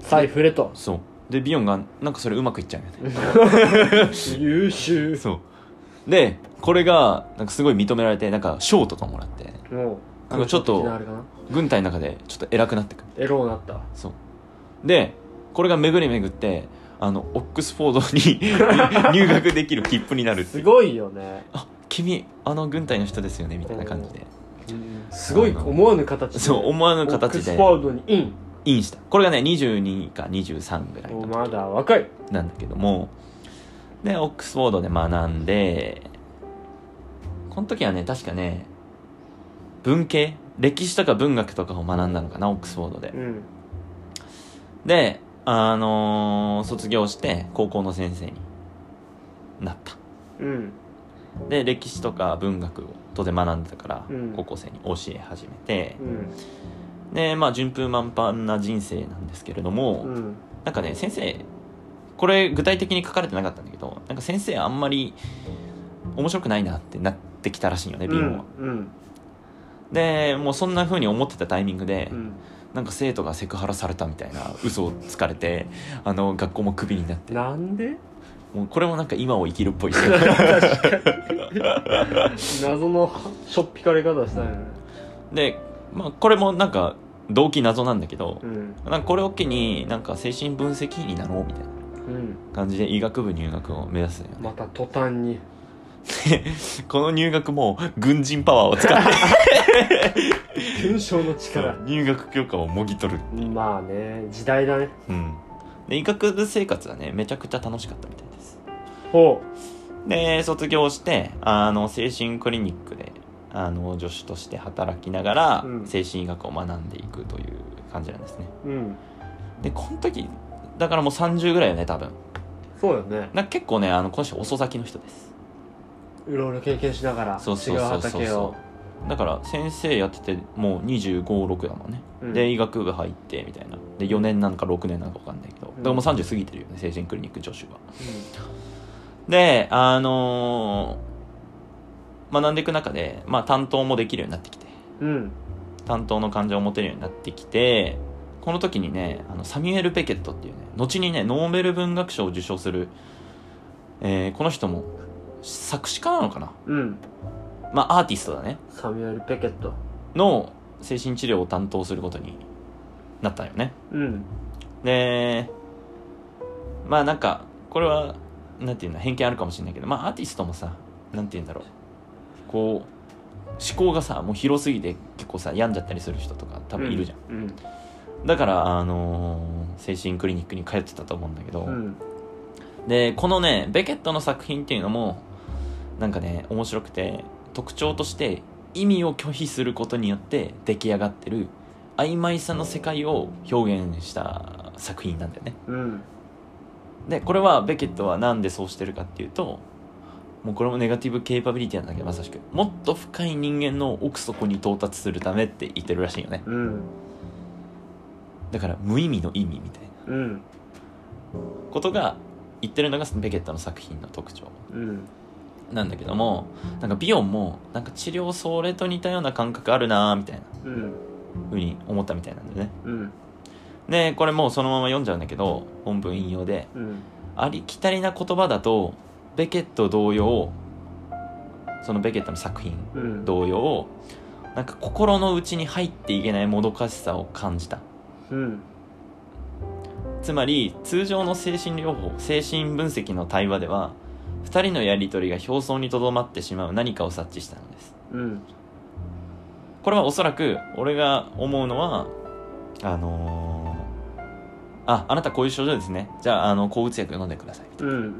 財布れと。そう。でビヨンがなんかそれうまくいっちゃうよね。[laughs] 優秀。そう。でこれがなんかすごい認められてなんか賞とかもらってなんかちょっと軍隊の中でちょっと偉くなってくる。エローなった。そう。でこれが巡り巡ってあのオックスフォードに [laughs] 入学できる切符になるっていう。すごいよね。あ君あの軍隊の人ですよねみたいな感じで。すごい思わぬ形で。そう思わぬ形でオックスフォードにイン。インした。これがね22か23ぐらいまだ若い。なんだけども。でオックスフォードで学んでこの時はね確かね文系？歴史とか文学とかを学んだのかなオックスフォードで。うん。であのー卒業して高校の先生になった。うん。で歴史とか文学を当然学んでたから、うん。高校生に教え始めて。うん。でまあ順風満帆な人生なんですけれども、うん。なんかね先生これ具体的に書かれてなかったんだけどなんか先生あんまり面白くないなってなってきたらしいよねビンは、うんでもうそんな風に思ってたタイミングで、うん。なんか生徒がセクハラされたみたいな嘘をつかれてあの学校もクビになって。なんで？もうこれもなんか今を生きるっぽい。[laughs] 謎のしょっぴかれ方したよね。で、まあ、これもなんか動機謎なんだけどうん。なんかこれを機になんか精神分析医になろうみたいなうん感じで医学部入学を目指すのよねまた途端に [laughs] この入学も軍人パワーを使って。勲章の力。入学許可をもぎ取るまあね時代だね。うん。で医学部生活はねめちゃくちゃ楽しかったみたいです。ほで卒業してあの精神クリニックであの助手として働きながら、うん。精神医学を学んでいくという感じなんですね。ううん。でこの時だからもう30ぐらいよね多分。そうよね。なんか結構ねあのこの人遅咲きの人ですいろいろ経験しながらそうそう違うそう。そうだから先生やっててもう2 5 6だもんね、うん。で医学部入ってみたいな。で4年なのか6年なのか分かんないけど、だからもう30過ぎてるよね精神クリニック助手はであのー学んでいく中で、まあ、担当もできるようになってきて。うん。担当の患者を持てるようになってきてこの時にねあのサミュエル・ペケットっていうね後にねノーベル文学賞を受賞する、えーこの人も作詞家なのかな？うん。まあアーティストだね。サミュエル・ペケット。の精神治療を担当することになったよね。うん。でまあなんかこれはなんていうの偏見あるかもしれないけどまあアーティストもさなんていうんだろう。こう思考がさもう広すぎて結構さ病んじゃったりする人とか多分いるじゃん、うん。だからあのー精神クリニックに通ってたと思うんだけど、うん。でこのねベケットの作品っていうのもなんかね面白くて特徴として意味を拒否することによって出来上がってる曖昧さの世界を表現した作品なんだよね。うん。でこれはベケットはなんでそうしてるかっていうともうこれもネガティブケイパビリティなんだけどまさしく。もっと深い人間の奥底に到達するためって言ってるらしいよね。うん。だから無意味の意味みたいな。うん。ことが言ってるのがベケットの作品の特徴。うんなんだけどもなんかビヨンもなんか治療それと似たような感覚あるなーみたいなうんふうに思ったみたいなんだよね。うん。でこれもうそのまま読んじゃうんだけど本文引用でうん。ありきたりな言葉だとベケット同様そのベケットの作品うん。同様なんか心の内に入っていけないもどかしさを感じた。うん。つまり通常の精神療法精神分析の対話では2人のやり取りが表層にとどまってしまう何かを察知したのです。うん。これはおそらく俺が思うのはあのーああなたこういう症状ですね。じゃああの抗うつ薬飲んでください。うんうんうんうんう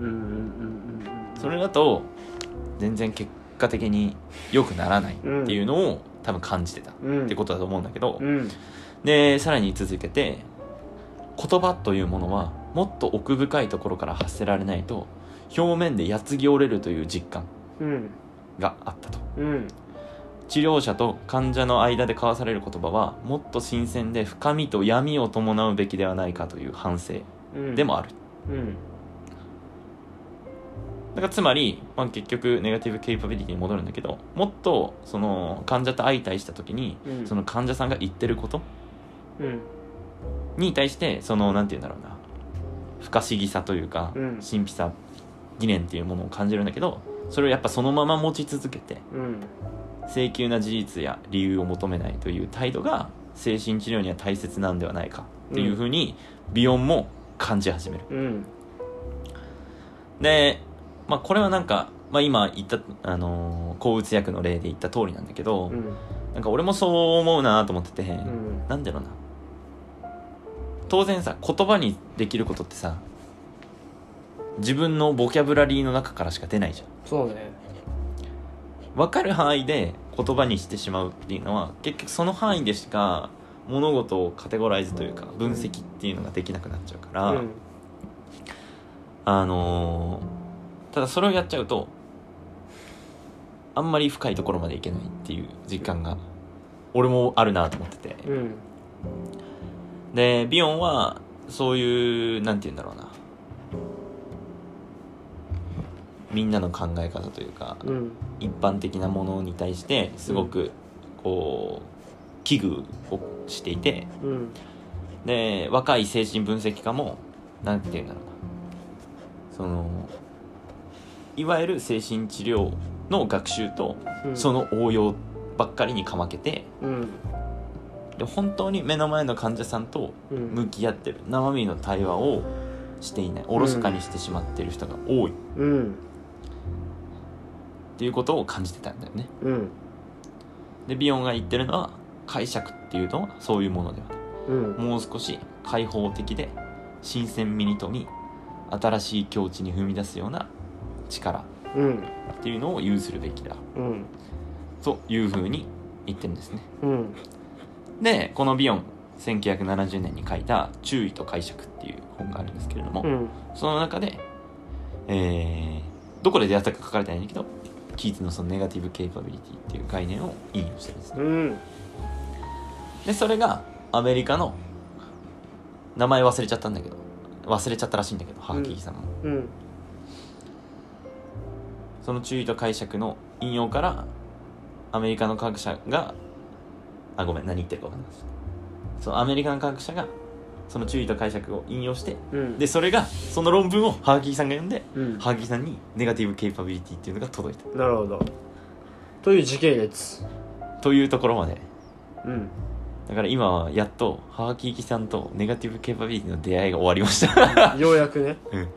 ん。それだと全然結果的に良くならないっていうのを多分感じてたっうん。てことだと思うんだけどうん。でさらに続けて言葉というものはもっと奥深いところから発せられないと表面でやつぎ折れるという実感うんがあったと。うん。治療者と患者の間で交わされる言葉はもっと新鮮で深みと闇を伴うべきではないかという反省うん。でもある。うん。だからつまり、まあ、結局ネガティブケイパビリティに戻るんだけどもっとその患者と相対した時に、うん。その患者さんが言ってることうん。に対してそのなんて言うんだろうな。不可思議さというか、うん。神秘さ疑念っていうものを感じるんだけどそれをやっぱそのまま持ち続けてうん。請求な事実や理由を求めないという態度が精神治療には大切なんではないかっていうふうにビヨンも感じ始める。うん。で、まあ、これはなんか、まあ、今言った、あのー抗うつ薬の例で言った通りなんだけど、うん。なんか俺もそう思うなと思ってて、うん。なんだろうな。当然さ言葉にできることってさ自分のボキャブラリーの中からしか出ないじゃん。そうね。分かる範囲で言葉にしてしまうっていうのは結局その範囲でしか物事をカテゴライズというか分析っていうのができなくなっちゃうから、うん。あのーただそれをやっちゃうとあんまり深いところまでいけないっていう実感が俺もあるなと思ってて。うん。でビヨンはそういうなんて言うんだろうなみんなの考え方というか、うん。一般的なものに対してすごくこう危惧をしていてうん。で若い精神分析家もなんて言うんだろうな。そのいわゆる精神治療の学習とうん。その応用ばっかりにかまけてうん。で本当に目の前の患者さんとうん。向き合ってる生身の対話をしていないおろそかにしてしまってる人が多い。っうんていうことを感じてたんだよね。うん。でビヨンが言ってるのは解釈っていうのはそういうものではない。うん。もう少し開放的で新鮮味に富み新しい境地に踏み出すような力うん。っていうのを有するべきだ。うん。というふうに言ってるんですね。うん。でこのビヨン1970年に書いた「注意と解釈」っていう本があるんですけれども、うん。その中で、えーどこで出会ったか書かれてないんだけどキーツのそのネガティブケイパビリティっていう概念を引用してるんです。ねうん。でそれがアメリカの名前忘れちゃったんだけど忘れちゃったらしいんだけどハーキーさんも、うん。その注意と解釈の引用からアメリカの科学者があごめん何言ってるか分かんないです。そのアメリカの科学者がその注意と解釈を引用してうん。でそれがその論文をハーキーさんが読んでうん。ハーキーさんにネガティブケイパビリティっていうのが届いた。なるほど。という時系列。というところまで。うん。だから今はやっとハーキーさんとネガティブケイパビリティの出会いが終わりました。[laughs] ようやくね。[laughs] うん。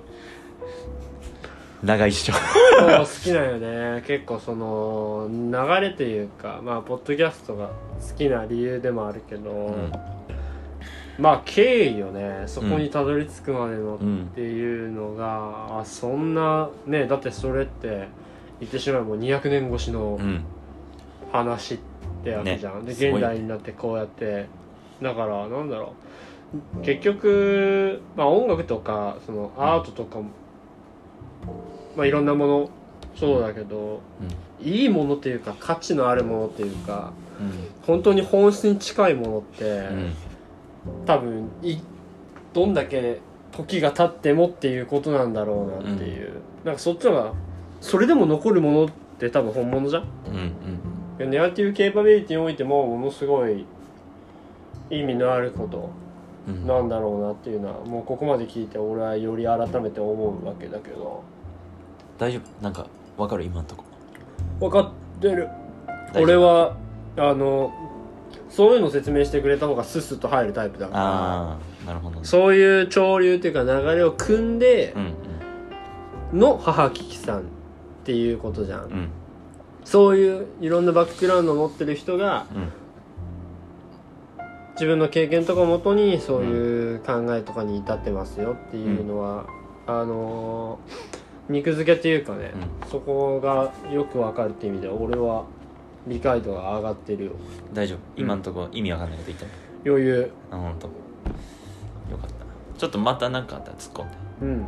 長いっしょ。好きなんよね。結構その流れというかまあポッドキャストが好きな理由でもあるけど、うんまあ経緯よね。そこにたどり着くまでのっうんていうのが、あそんなねだってそれって言ってしまえばもう200年越しのうん。話ってわけじゃん、ねごい現代になってこうやってだからなんだろう。結局、まあ、音楽とかそのアートとかも、まあ、いろんなものそうだけど、いいものっていうか価値のあるものっていうか本当に本質に近いものって、うん多分いどんだけ時が経ってもっていうことなんだろうなっていう、なんかそっちのがそれでも残るものって多分本物じゃん。うんうんネガティブケーパビリティにおいてもものすごい意味のあることうん。なんだろうなっていうのはもうここまで聞いて俺はより改めて思うわけだけど。大丈夫？なんかわかる？今んとこ。分かってる。俺はあのそういうの説明してくれた方がスッスッと入るタイプだから。ああなるほどね。そういう潮流っていうか流れを組んでうんの母キキさんっていうことじゃん、うん。うんそういういろんなバックグラウンドを持ってる人がうん。自分の経験とかをもとにそういう考えとかに至ってますよっていうのは、あのー肉付けっていうかね、そこがよくわかるっていう意味では俺は理解度が上がってるよ。大丈夫。今んとこ意味わかんないこと言った余裕。あ本当。よかった。ちょっとまた何かあったら突っ込んで。うん。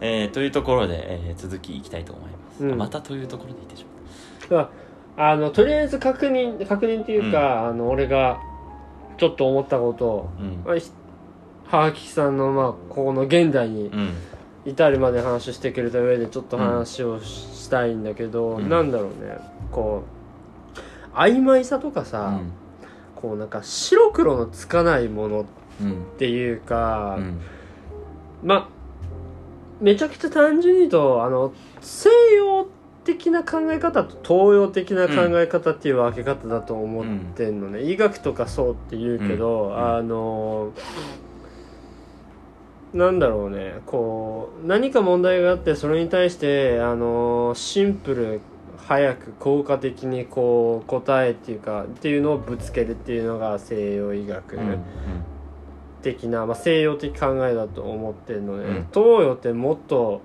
えー、というところで、えー続きいきたいと思います、うん。あまたというところでいいでしょうだからあのとりあえず確認確認っていうか、あの俺がちょっと思ったことをうん。まあひさんのまあここの現代にうん。至るまで話してくれた上でちょっと話をししたいんだけど、うん。なんだろうねこう曖昧さとかうさ、ん。こうなんか白黒のつかないものっうん。ていうか、うん。まあめちゃくちゃ単純に言うとあの西洋的な考え方と東洋的な考え方っていう分け方だと思ってんのね、医学とかそうって言うけど、うん。あのなんだろうね。こう何か問題があってそれに対してあのシンプル早く効果的にこう答えっていうかっていうのをぶつけるっていうのが西洋医学、うん的な、まあ、西洋的考えだと思ってるので、うん。東洋ってもっと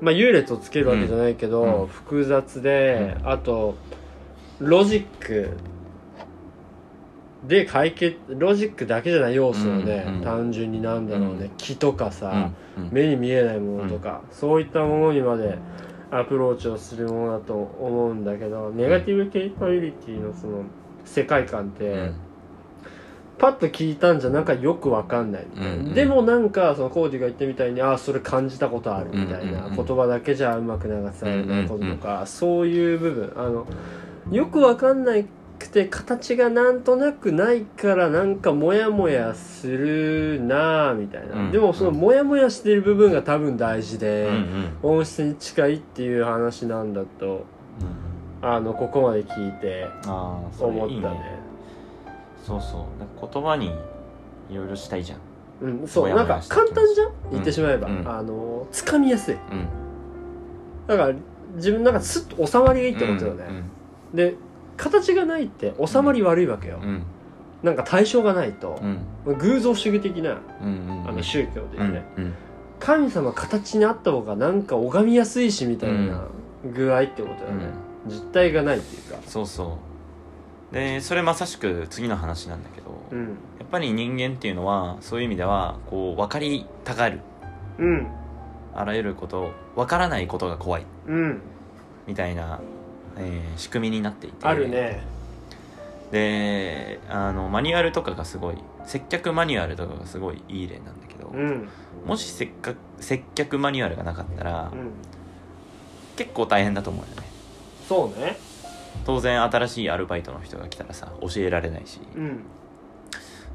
まあ優劣をつけるわけじゃないけど、うん。うん複雑で、あとロジックで解決ロジックだけじゃない要素をね、うんうん。単純になんだろうね、うん。気とかさ、うんうん。目に見えないものとか、そういったものにまでアプローチをするものだと思うんだけどネガティブケイパビリティのその世界観って、うん。パッと聞いたんじゃなんかよくわかんない。みたいな、うんうん。でもなんかそのコーディが言ったみたいにああそれ感じたことあるみたいな、うんうんうん。言葉だけじゃうまく流されないこととか、そういう部分。あのよくわかんないくて形がなんとなくないからなんかモヤモヤするなあみたいな、うん。でもそのモヤモヤしてる部分が多分大事で、うんうん。本質に近いっていう話なんだとうんあのここまで聞いて思ったね。ね。そうそう。言葉にいろいろしたいじゃん。うん、そう。なんか簡単じゃん言ってしまえば、うんあの掴みやすい。うん。だから自分なんかスッと収まりがいいってことよね、で形がないって収まり悪いわけよ、うん。うん。なんか対象がないと。う、ん。偶像主義的なうんうんあの宗教でうんね、うん。神様形にあった方がなんか拝みやすいしみたいな具合ってことよね、実体がないっていうか。そうそう。でそれまさしく次の話なんだけど、うん。やっぱり人間っていうのはそういう意味ではこう分かりたがる。うん。あらゆること分からないことが怖い。うん。みたいな、えー仕組みになっていて。あるね。であのマニュアルとかがすごい接客マニュアルとかがすごいいい例なんだけど、うん。もし接客接客マニュアルがなかったら、うん。結構大変だと思うよね。そうね。当然新しいアルバイトの人が来たらさ教えられないし、うん。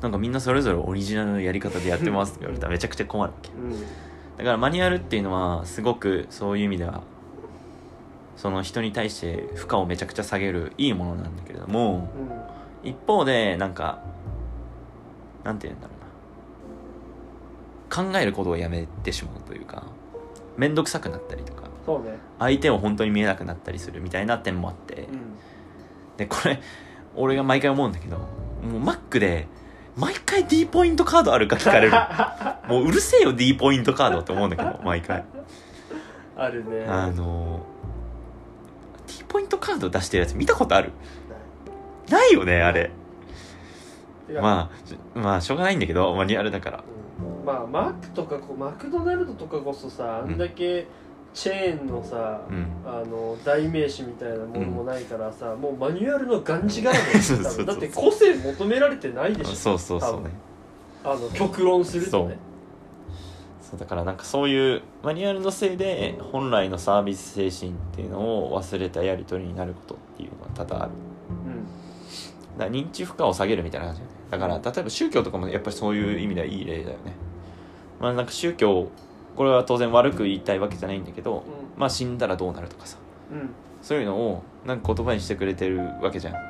なんかみんなそれぞれオリジナルのやり方でやってますって言われたらめちゃくちゃ困るわけ。うん。だからマニュアルっていうのはすごくそういう意味ではその人に対して負荷をめちゃくちゃ下げるいいものなんだけれども一方でなんかなんて言うんだろうな。考えることをやめてしまうというか面倒くさくなったりとかね。相手を本当に見えなくなったりするみたいな点もあってうん。でこれ俺が毎回思うんだけどもうマックで毎回 D ポイントカードあるか聞かれる。[laughs] もううるせえよ D ポイントカードって思うんだけど毎回。あるね。あの T ポイントカード出してるやつ見たことある？ない。よねあれ。まあしまあしょうがないんだけどマニュアルだから。うん。まあマックとかこうマクドナルドとかこそさあんだけチェーンのさ、うん。あの代名詞みたいなものもないからさ、もうマニュアルのがんじがらめ [laughs] だって個性求められてないでしょ。そうそうそうね。あの極論するとねそうだからなんかそういうマニュアルのせいで本来のサービス精神っていうのを忘れたやり取りになることっていうのは多々ある。だから認知負荷を下げるみたいな感じだよね。だから例えば宗教とかもやっぱりそういう意味ではいい例だよね。まあなんか宗教これは当然悪く言いたいわけじゃないんだけどうまあ死んだらどうなるとかさ。んうん。そういうのをなんか言葉にしてくれてるわけじゃん。うん。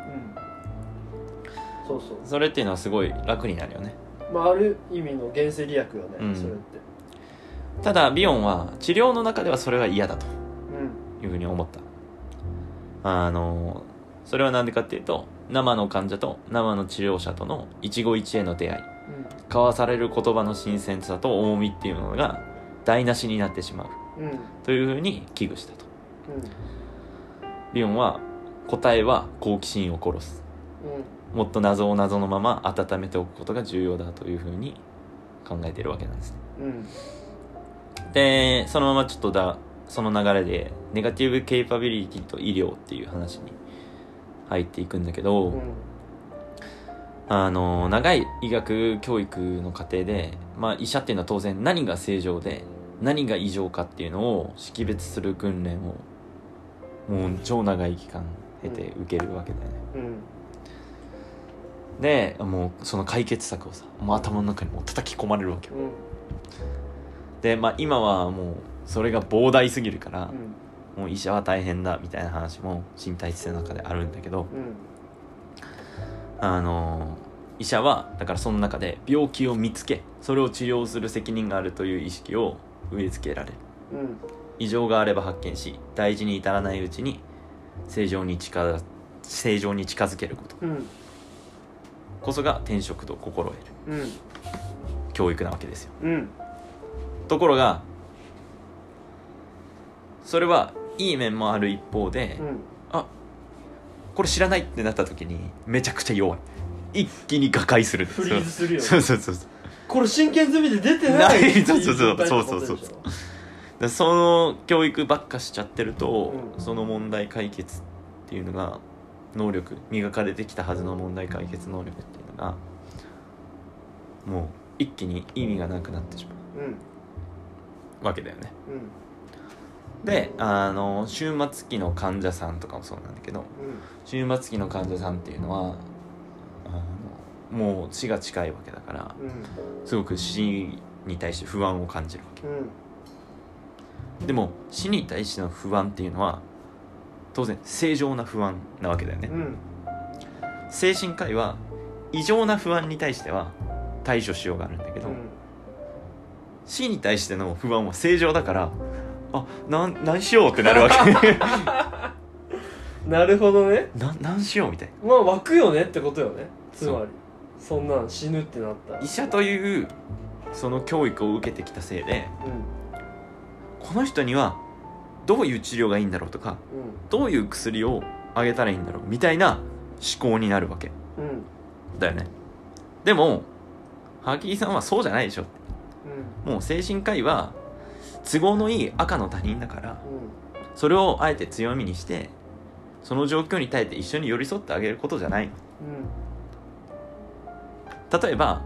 そうそう。それっていうのはすごい楽になるよね。まあある意味の原生利益よね、うん。それってただビヨンは治療の中ではそれは嫌だと。うん。いうふうに思った。あのそれは何でかっていうと生の患者と生の治療者との一期一会の出会い。交わされる言葉の新鮮さと重みっていうものが台無しになってしまう。というふうに危惧したと。うん。ビヨンは答えは好奇心を殺す。もっと謎を謎のまま温めておくことが重要だというふうに考えているわけなんですね。うんでそのままちょっとだその流れでネガティブケイパビリティと医療っていう話に入っていくんだけど、うんあの長い医学教育の過程で、まあ、医者っていうのは当然何が正常で何が異常かっていうのを識別する訓練をもう超長い期間経て受けるわけだよね、うん。でもうその解決策をさもう頭の中にもう叩き込まれるわけよ。うんで、まあ、今はもうそれが膨大すぎるからう、ん。もう医者は大変だみたいな話も身体知性の中であるんだけどうん。あの医者はだからその中で病気を見つけそれを治療する責任があるという意識を植え付けられる。うん。異常があれば発見し大事に至らないうちに正常に近づ正常に近づけること。うん。こそが転職と心得る。うん。教育なわけですよ。うんところがそれはいい面もある一方で、うん。これ知らないってなった時にめちゃくちゃ弱い。一気に瓦解する。フリーズするよね。そう。そうそうそうこれ真剣済みで出てない？そうそうそう。状態ってことでしょ。そうそうでその教育ばっかしちゃってると、うん。その問題解決っていうのが能力磨かれてきたはずの問題解決能力っていうのがもう一気に意味がなくなってしまう。ん。うわけだよね。うん。であの終末期の患者さんとかもそうなんだけど終末期の患者さんっていうのはあのもう死が近いわけだからうん。すごく死に対して不安を感じるわけ。うん。でも死に対しての不安っていうのは当然正常な不安なわけだよね、うん。精神科医は異常な不安に対しては対処しようがあるんだけど、うん死に対しての不安は正常だからあなん何しようってなるわけ。[laughs] なるほどね。な何しようみたいな。まあ湧くよねってことよね。つまそりそんなん死ぬってなったら。医者というその教育を受けてきたせいでこの人にはどういう治療がいいんだろうとかうん。どういう薬をあげたらいいんだろうみたいな思考になるわけ。うん。うんだよね。でもハーキーさんはそうじゃないでしょ。うんもう精神科医は都合のいい赤の他人だからうん。それをあえて強みにしてその状況に耐えて一緒に寄り添ってあげることじゃない。の例えば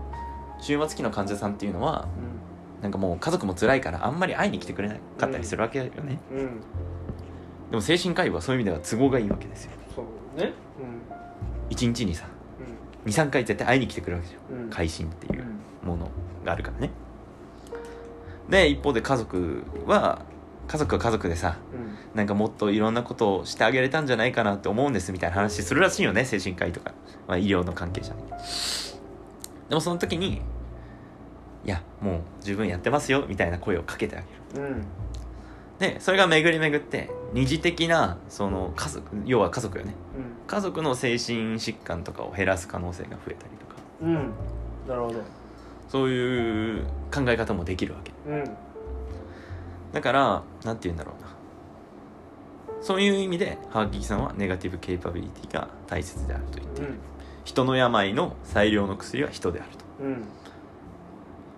終末期の患者さんっていうのはなんかもう家族も辛いからあんまり会いに来てくれなかったりするわけよね、うん。うん。でも精神科医はそういう意味では都合がいいわけですよ。そうね。一日にさ23回絶対会いに来てくるわけですよ。うんうん。会心っていううん。ものがあるからねで一方で家族は家族は家族でさうん。なんかもっといろんなことをしてあげれたんじゃないかなって思うんですみたいな話するらしいよね精神科医とか、まあ、医療の関係者に。でもその時にいやもう十分やってますよみたいな声をかけてあげる。うん。でそれが巡り巡って二次的なその家族要は家族よね。うん。家族の精神疾患とかを減らす可能性が増えたりとか。うん。なるほどそういう考え方もできるわけ。うん。だからなんて言うんだろうな。そういう意味でハーキーさんはネガティブケイパビリティが大切であると言っている、人の病の最良の薬は人であるうんうん。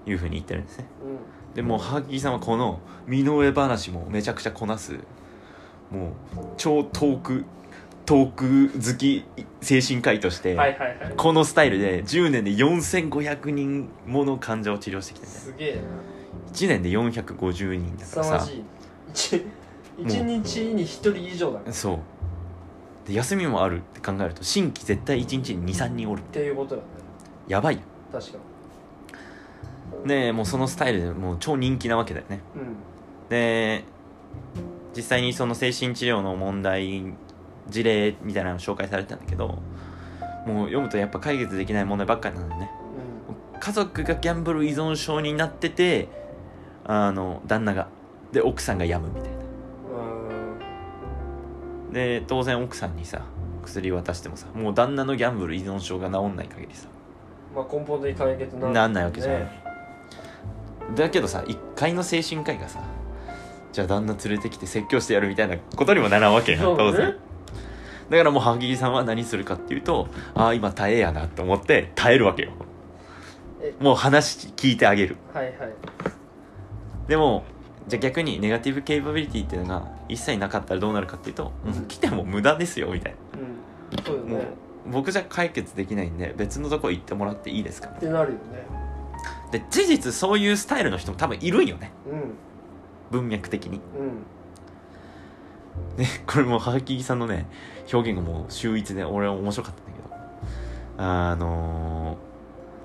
というふうに言ってるんですね。うん。でもうハーキーさんはこの身の上話もめちゃくちゃこなすもう超トークトーク好き精神科医として、はいはいはい。このスタイルで10年で4500人もの患者を治療してきてねすげえな。1年で450人だからさ。凄まじい。一一日に一人以上だからっそう。で休みもあるって考えると新規絶対1日に23人おる。ていうことだね。やばいよ。確かでもうそのスタイルでもう超人気なわけだよね。にうん。で実際にその精神治療の問題事例みたいなの紹介されてたんだけどもう読むとやっぱ解決できない問題ばっかりなんだよね。家族がギャンブル依存症になっててあの旦那がで奥さんが病むみたいな。うん。で当然奥さんにさ薬渡してもさもう旦那のギャンブル依存症が治んない限りさまあ根本的解決ななんないわけじゃん。ねだけどさ一回の精神科医がさじゃあ旦那連れてきて説教してやるみたいなことにもならんわけやん当然だからもう萩木さんは何するかっていうとああ今耐えやなと思って耐えるわけよ。え。もう話聞いてあげる。はいはい。でもじゃあ逆にネガティブケイパビリティっていうのが一切なかったらどうなるかっていうと、うん。来ても無駄ですよみたいうん。そうよなもうね僕じゃ解決できないんで別のとこ行ってもらっていいですか？ってなるよね。で事実そういうスタイルの人も多分いるんよね。うん。文脈的に。うん。ねこれもうハキさんのね表現がもう秀逸で俺は面白かったんだけど。あのー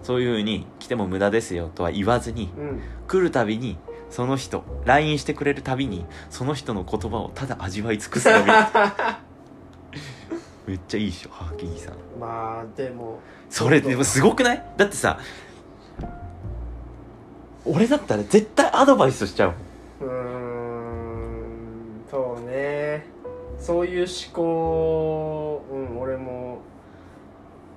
そういう風に来ても無駄ですよとは言わずにうん。来るたびにその人 LINE してくれるたびにその人の言葉をただ味わい尽くすのみ [laughs] めっちゃいいっしょハキさん。まあでもそれでもすごくない？だってさ俺だったら絶対アドバイスしちゃうもん。うーんそうねそういう思考うん俺も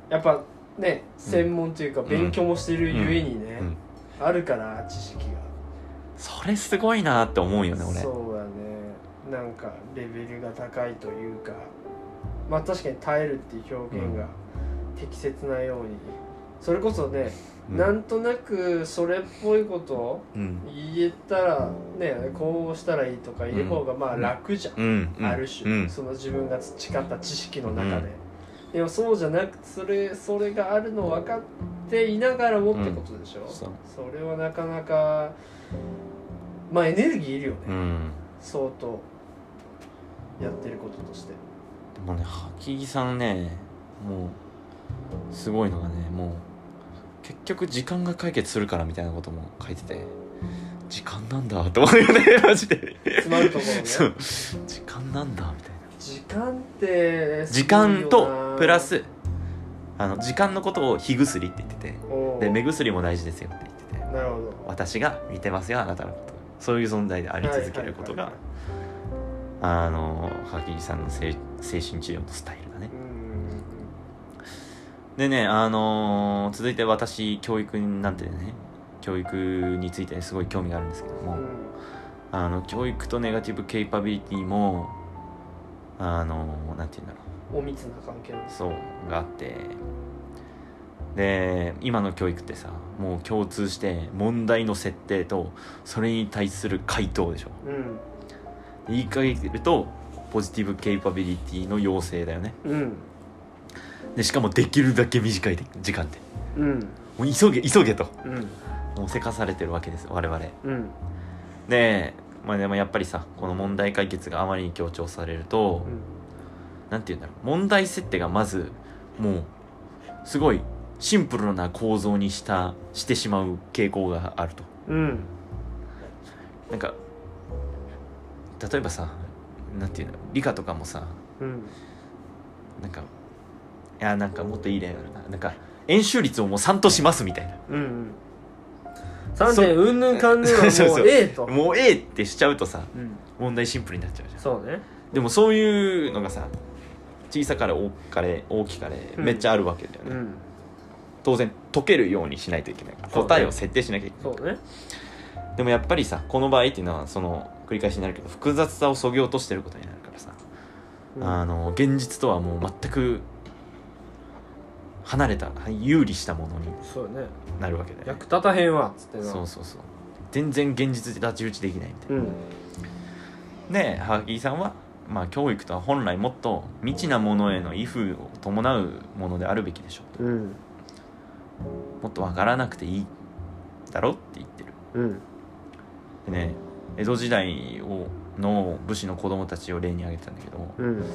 やっぱね専門というかん。勉強もしてるゆえにね、うん。あるから知識が。それすごいなって思うよね俺。そうだね。なんかレベルが高いというかまあ確かに耐えるっていう表現が適切なように、それこそね、うん。なんとなくそれっぽいことをうん。言えたらねこうしたらいいとか言う方がまあ楽じゃん、うん。うん。ある種、うん。その自分が培った知識の中で、うん。でもそうじゃなくそれそれがあるの分かっていながらもってことでしょ、そう。それはなかなかまあエネルギーいるよね、うん。相当やってることとして。でもね萩木さんねもうすごいのがねもう結局時間が解決するからみたいなことも書いてて時間なんだと思うよね [laughs] マジで。詰まるところね。そう。時間なんだみたいな。時間って時間とプラススあの時間のことを火薬って言っててで目薬も大事ですよって言っててなるほど。私が見てますよあなたのこと。そういう存在であり続けることがあの萩木さんの精精神治療のスタイルでねあのー続いて私教育なんてね教育についてすごい興味があるんですけども、うん。あの教育とネガティブケイパビリティもあのなんて言うんだろお密な関係そうがあって。で今の教育ってさもう共通して問題の設定とそれに対する回答でしょ。うん。言い換えるとポジティブケイパビリティの要請だよね。うんでしかもできるだけ短い時間で。うん。もう急げ急げと。うん。もうせかされてるわけです我々。うん。で,、まあ、でもやっぱりさこの問題解決があまりに強調されると、なんて言うんだろう。問題設定がまずもうすごいシンプルな構造にしたしてしまう傾向があると。うん。なんか例えばさなんていうの理科とかもさうん。なんかいやなんかもっといい例あるな。なんか円周率をもう3としますみたいな。うんうん。3点う。んぬん。かんぬんはもそう A ともう A ってしちゃうとさうん。問題シンプルになっちゃうじゃん。そうね。でもそういうのがさ小さかれ大かれ大きかれうん。めっちゃあるわけだよね、うん。当然解けるようにしないといけない答えを設定しなきゃいけない。そうね。でもやっぱりさこの場合っていうのはその繰り返しになるけど複雑さをそぎ落としてることになるからさ、うん。あの現実とはもう全く離れた有利したものにそうね。なるわけだよね。役立たへんわっつってな。そうそうそう。全然現実で太刀打ちできないみたいうん。なで萩井さんはまあ教育とは本来もっと未知なものへの威風を伴うものであるべきでしょううん。もっと分からなくていいだろって言ってる。うん。でね江戸時代をの武士の子供たちを例に挙げてたんだけどうん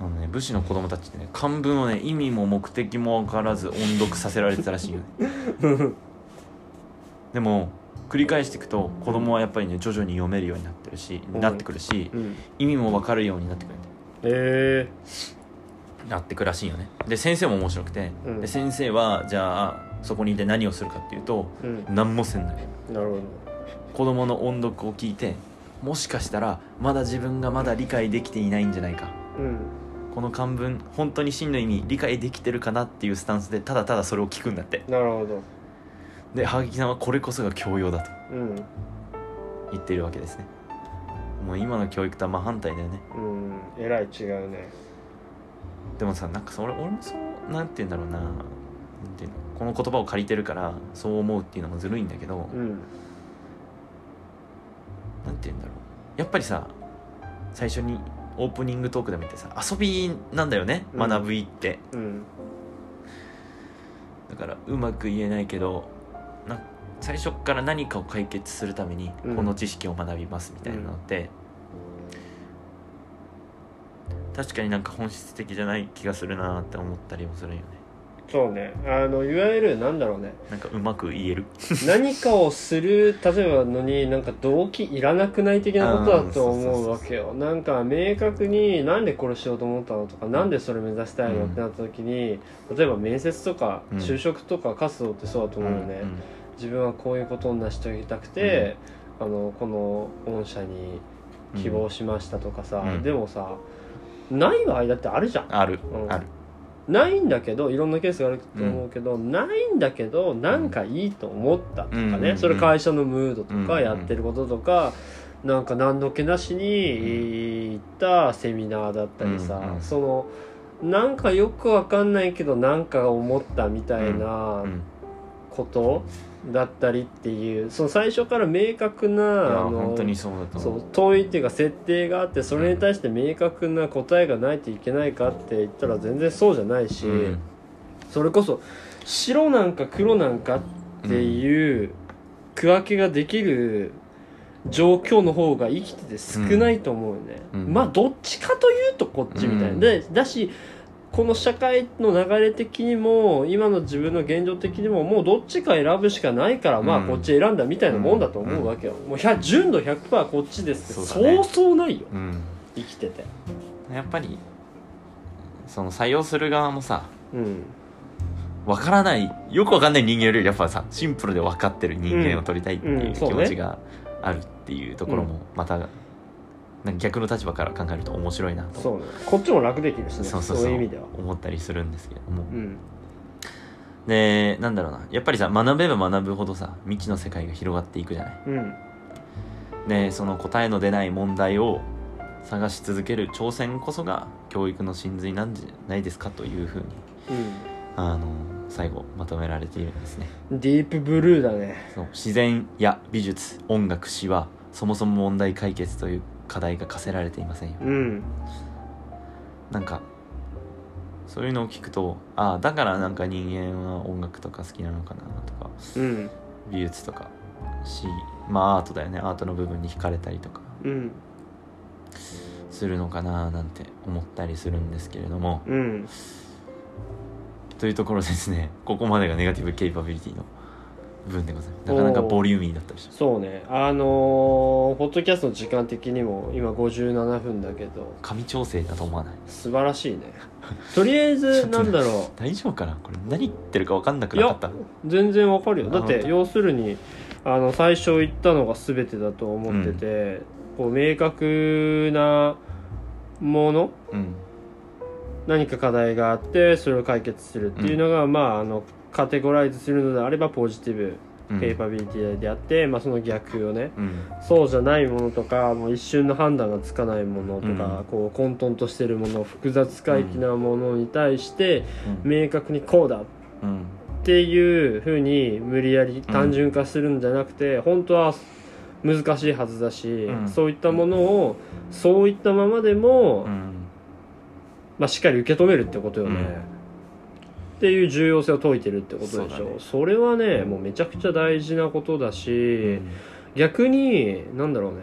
あの、ね、武士の子供たちってね漢文をね意味も目的も分からず音読させられてたらしいよね。[laughs] でも繰り返していくと子供はやっぱりね徐々に読めるようになってるしうんなってくるしうん。意味も分かるようになってくるんだよえ。なってくらしいよね。で先生も面白くて、うん。で先生はじゃあそこにいて何をするかっていうとえうん。何もせんだよなるほど。子供の音読を聞いてもしかしたらまだ自分がまだ理解できていないんじゃないか。うんこの漢文本当に真の意味理解できてるかなっていうスタンスでただただそれを聞くんだって。なるほど。で萩木さんはこれこそが教養だとうん。言っているわけですね。もう今の教育とは真反対だよね。うん。えらい違うね。でもさなんかそれ俺もそうなんて言うんだろうな。なんていうの？この言葉を借りてるからそう思うっていうのもずるいんだけど、うん。なんて言うんだろう。やっぱりさ最初にオープニングトークでも言ってさ遊びなんだよねうん。学びって、うん。だからうまく言えないけどな最初から何かを解決するためにうん。この知識を学びますみたいなのって、確かになんか本質的じゃない気がするなって思ったりもするよねそうね。あのいわゆるなんだろうね。なんかうまく言える？何かをする例えばのになんか動機いらなくない的なことだと思うわけよ。なんか明確になんでこれしようと思ったのとか、なんでそれ目指したいのってなった時に例えば面接とかうん。就職とか活動ってそうだと思うよね、自分はこういうことを成し遂げたくて、あのこの御社に希望しましたとかさ、うん。でもさない場合だってあるじゃん。ある、うん。あるないんだけどいろんなケースがあると思うけど、ないんだけどなんかいいと思ったとかね、うん。それ会社のムードとかうん。やってることとか、なんか何の気なしに行ったセミナーだったりさ、うん。うん。そのなんかよくわかんないけどなんか思ったみたいなうん。ことだったりっていうその最初から明確なあのそう問いっていうか設定があってそれに対して明確な答えがないといけないかって言ったら全然そうじゃないし、うん。それこそ白なんか黒なんかっていう区分けができる状況の方が生きてて少ないと思うよね、うん。まあどっちかというとこっちみたいな、うん。でだしこの社会の流れ的にも今の自分の現状的にももうどっちか選ぶしかないから、まあうんこっち選んだみたいなもんだと思うわけよ、もう100純度100%こっちですって。そうそうそうないよ。うん。生きてて。やっぱりその採用する側もさうん。わからないよくわかんない人間よりやっぱさシンプルで分かってる人間を取りたいってうん。いううん気持ちがあるっていうところもまたなんか逆の立場から考えると面白いなと。そうね。こっちも楽できるしね。そうそうそう。いう意味では。思ったりするんですけれども。うん。でなんだろうな。やっぱりさ学べば学ぶほどさ未知の世界が広がっていくじゃない。うん。でその答えの出ない問題を探し続ける挑戦こそが教育の真髄なんじゃないですかというふうにあの最後まとめられているんですね。うんディープブルーだね。そう。自然や美術音楽詩はそもそも問題解決という課題が課せられていませんよ。うん。なんかそういうのを聞くとああだからなんか人間は音楽とか好きなのかなとかうん。美術とか詩まあアートだよね。アートの部分に惹かれたりとか。うん。するのかななんて思ったりするんですけれども。うん。というところですね。ここまでがネガティブケイパビリティの部分でございます。なかなかボリューミーだったりします。そうね。あのー、ポッドキャストの時間的にも今57分だけど。紙調整だと思わない？素晴らしいね。[laughs] とりあえずなんだろ大丈夫かな？これ何言ってるか分かんなくなかった？う全然わかるよ。だって要するにあの最初言ったのが全てだと思ってて、こう明確なもの？うん。何か課題があってそれを解決するっていうのが、まああのカテゴライズするのであればポジティブうん。ケイパビリティであって、まあ、その逆をねうん。そうじゃないものとかもう一瞬の判断がつかないものとか、うん。こう混沌としてるもの複雑回帰なものに対してうん。明確にこうだっうんていうふうに無理やり単純化するんじゃなくて、本当は難しいはずだし、うん。そういったものをそういったままでも、うん。まあ、しっかり受け止めるってことよね、うんっていう重要性を説いてるってことでしょそね。それはねもうめちゃくちゃ大事なことだし、逆になんだろうね。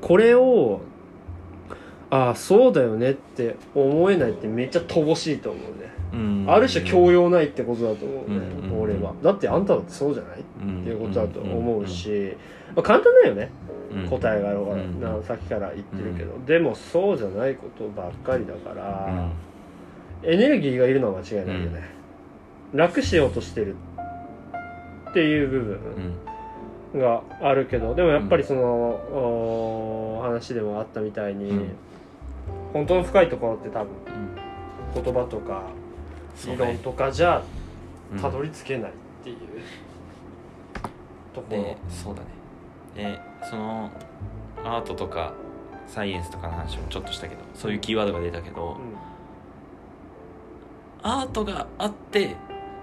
これをああそうだよねって思えないってめっちゃ乏しいと思うね、うん。ある種教養ないってことだと思うね、うん。俺は。だってあんただってそうじゃない？っっていうことだと思うし、まあ、簡単だよね。答えがあるから、うん。なさっきから言ってるけど、でもそうじゃないことばっかりだから、エネルギーがいるのは間違いないよね、楽しようとしてるっていう部分があるけどでもやっぱりその、お話でもあったみたいに、うん。本当の深いところって多分言葉とか理論とかじゃたどり着けないっていうところ。でそうだね。でそのアートとかサイエンスとかの話もちょっとしたけどそういうキーワードが出たけど、アートがあって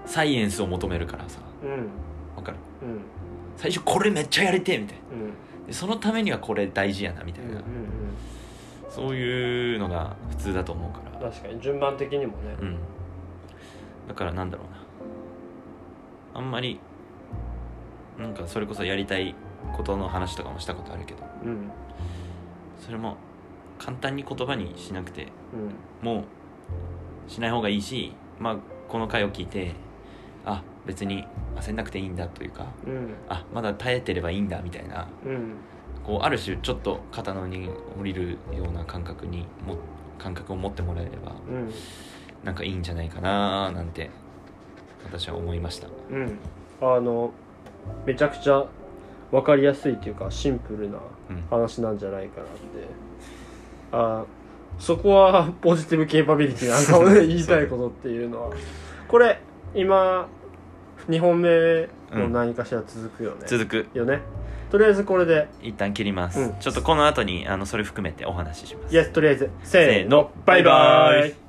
サイエンスを求めるからさ。わかる？うん。最初これめっちゃやりてえみたいな。うん。でそのためにはこれ大事やなみたいな、そういうのが普通だと思うから。確かに順番的にもね。うん。だからなんだろうな。あんまりなんかそれこそやりたいことの話とかもしたことあるけど。うん。それも簡単に言葉にしなくてうん。もうしない方がいいしまあこの回を聞いてあ別に焦んなくていいんだというかうん。あまだ耐えてればいいんだみたいなうん。こうある種ちょっと肩の荷に降りるような感覚にも感覚を持ってもらえればうん。なんかいいんじゃないかななんて私は思いました。うん。あのめちゃくちゃ分かりやすいというかシンプルなうん。話なんじゃないかなって。あそこはポジティブケーパビリティなんかもね言いたいことっていうのは。これ今2本目の何かしら続くよね、続く。よね。とりあえずこれで。一旦切ります、うん。ちょっとこの後にあのそれ含めてお話しします。イエスとりあえず。せせーの。ーのバイバイ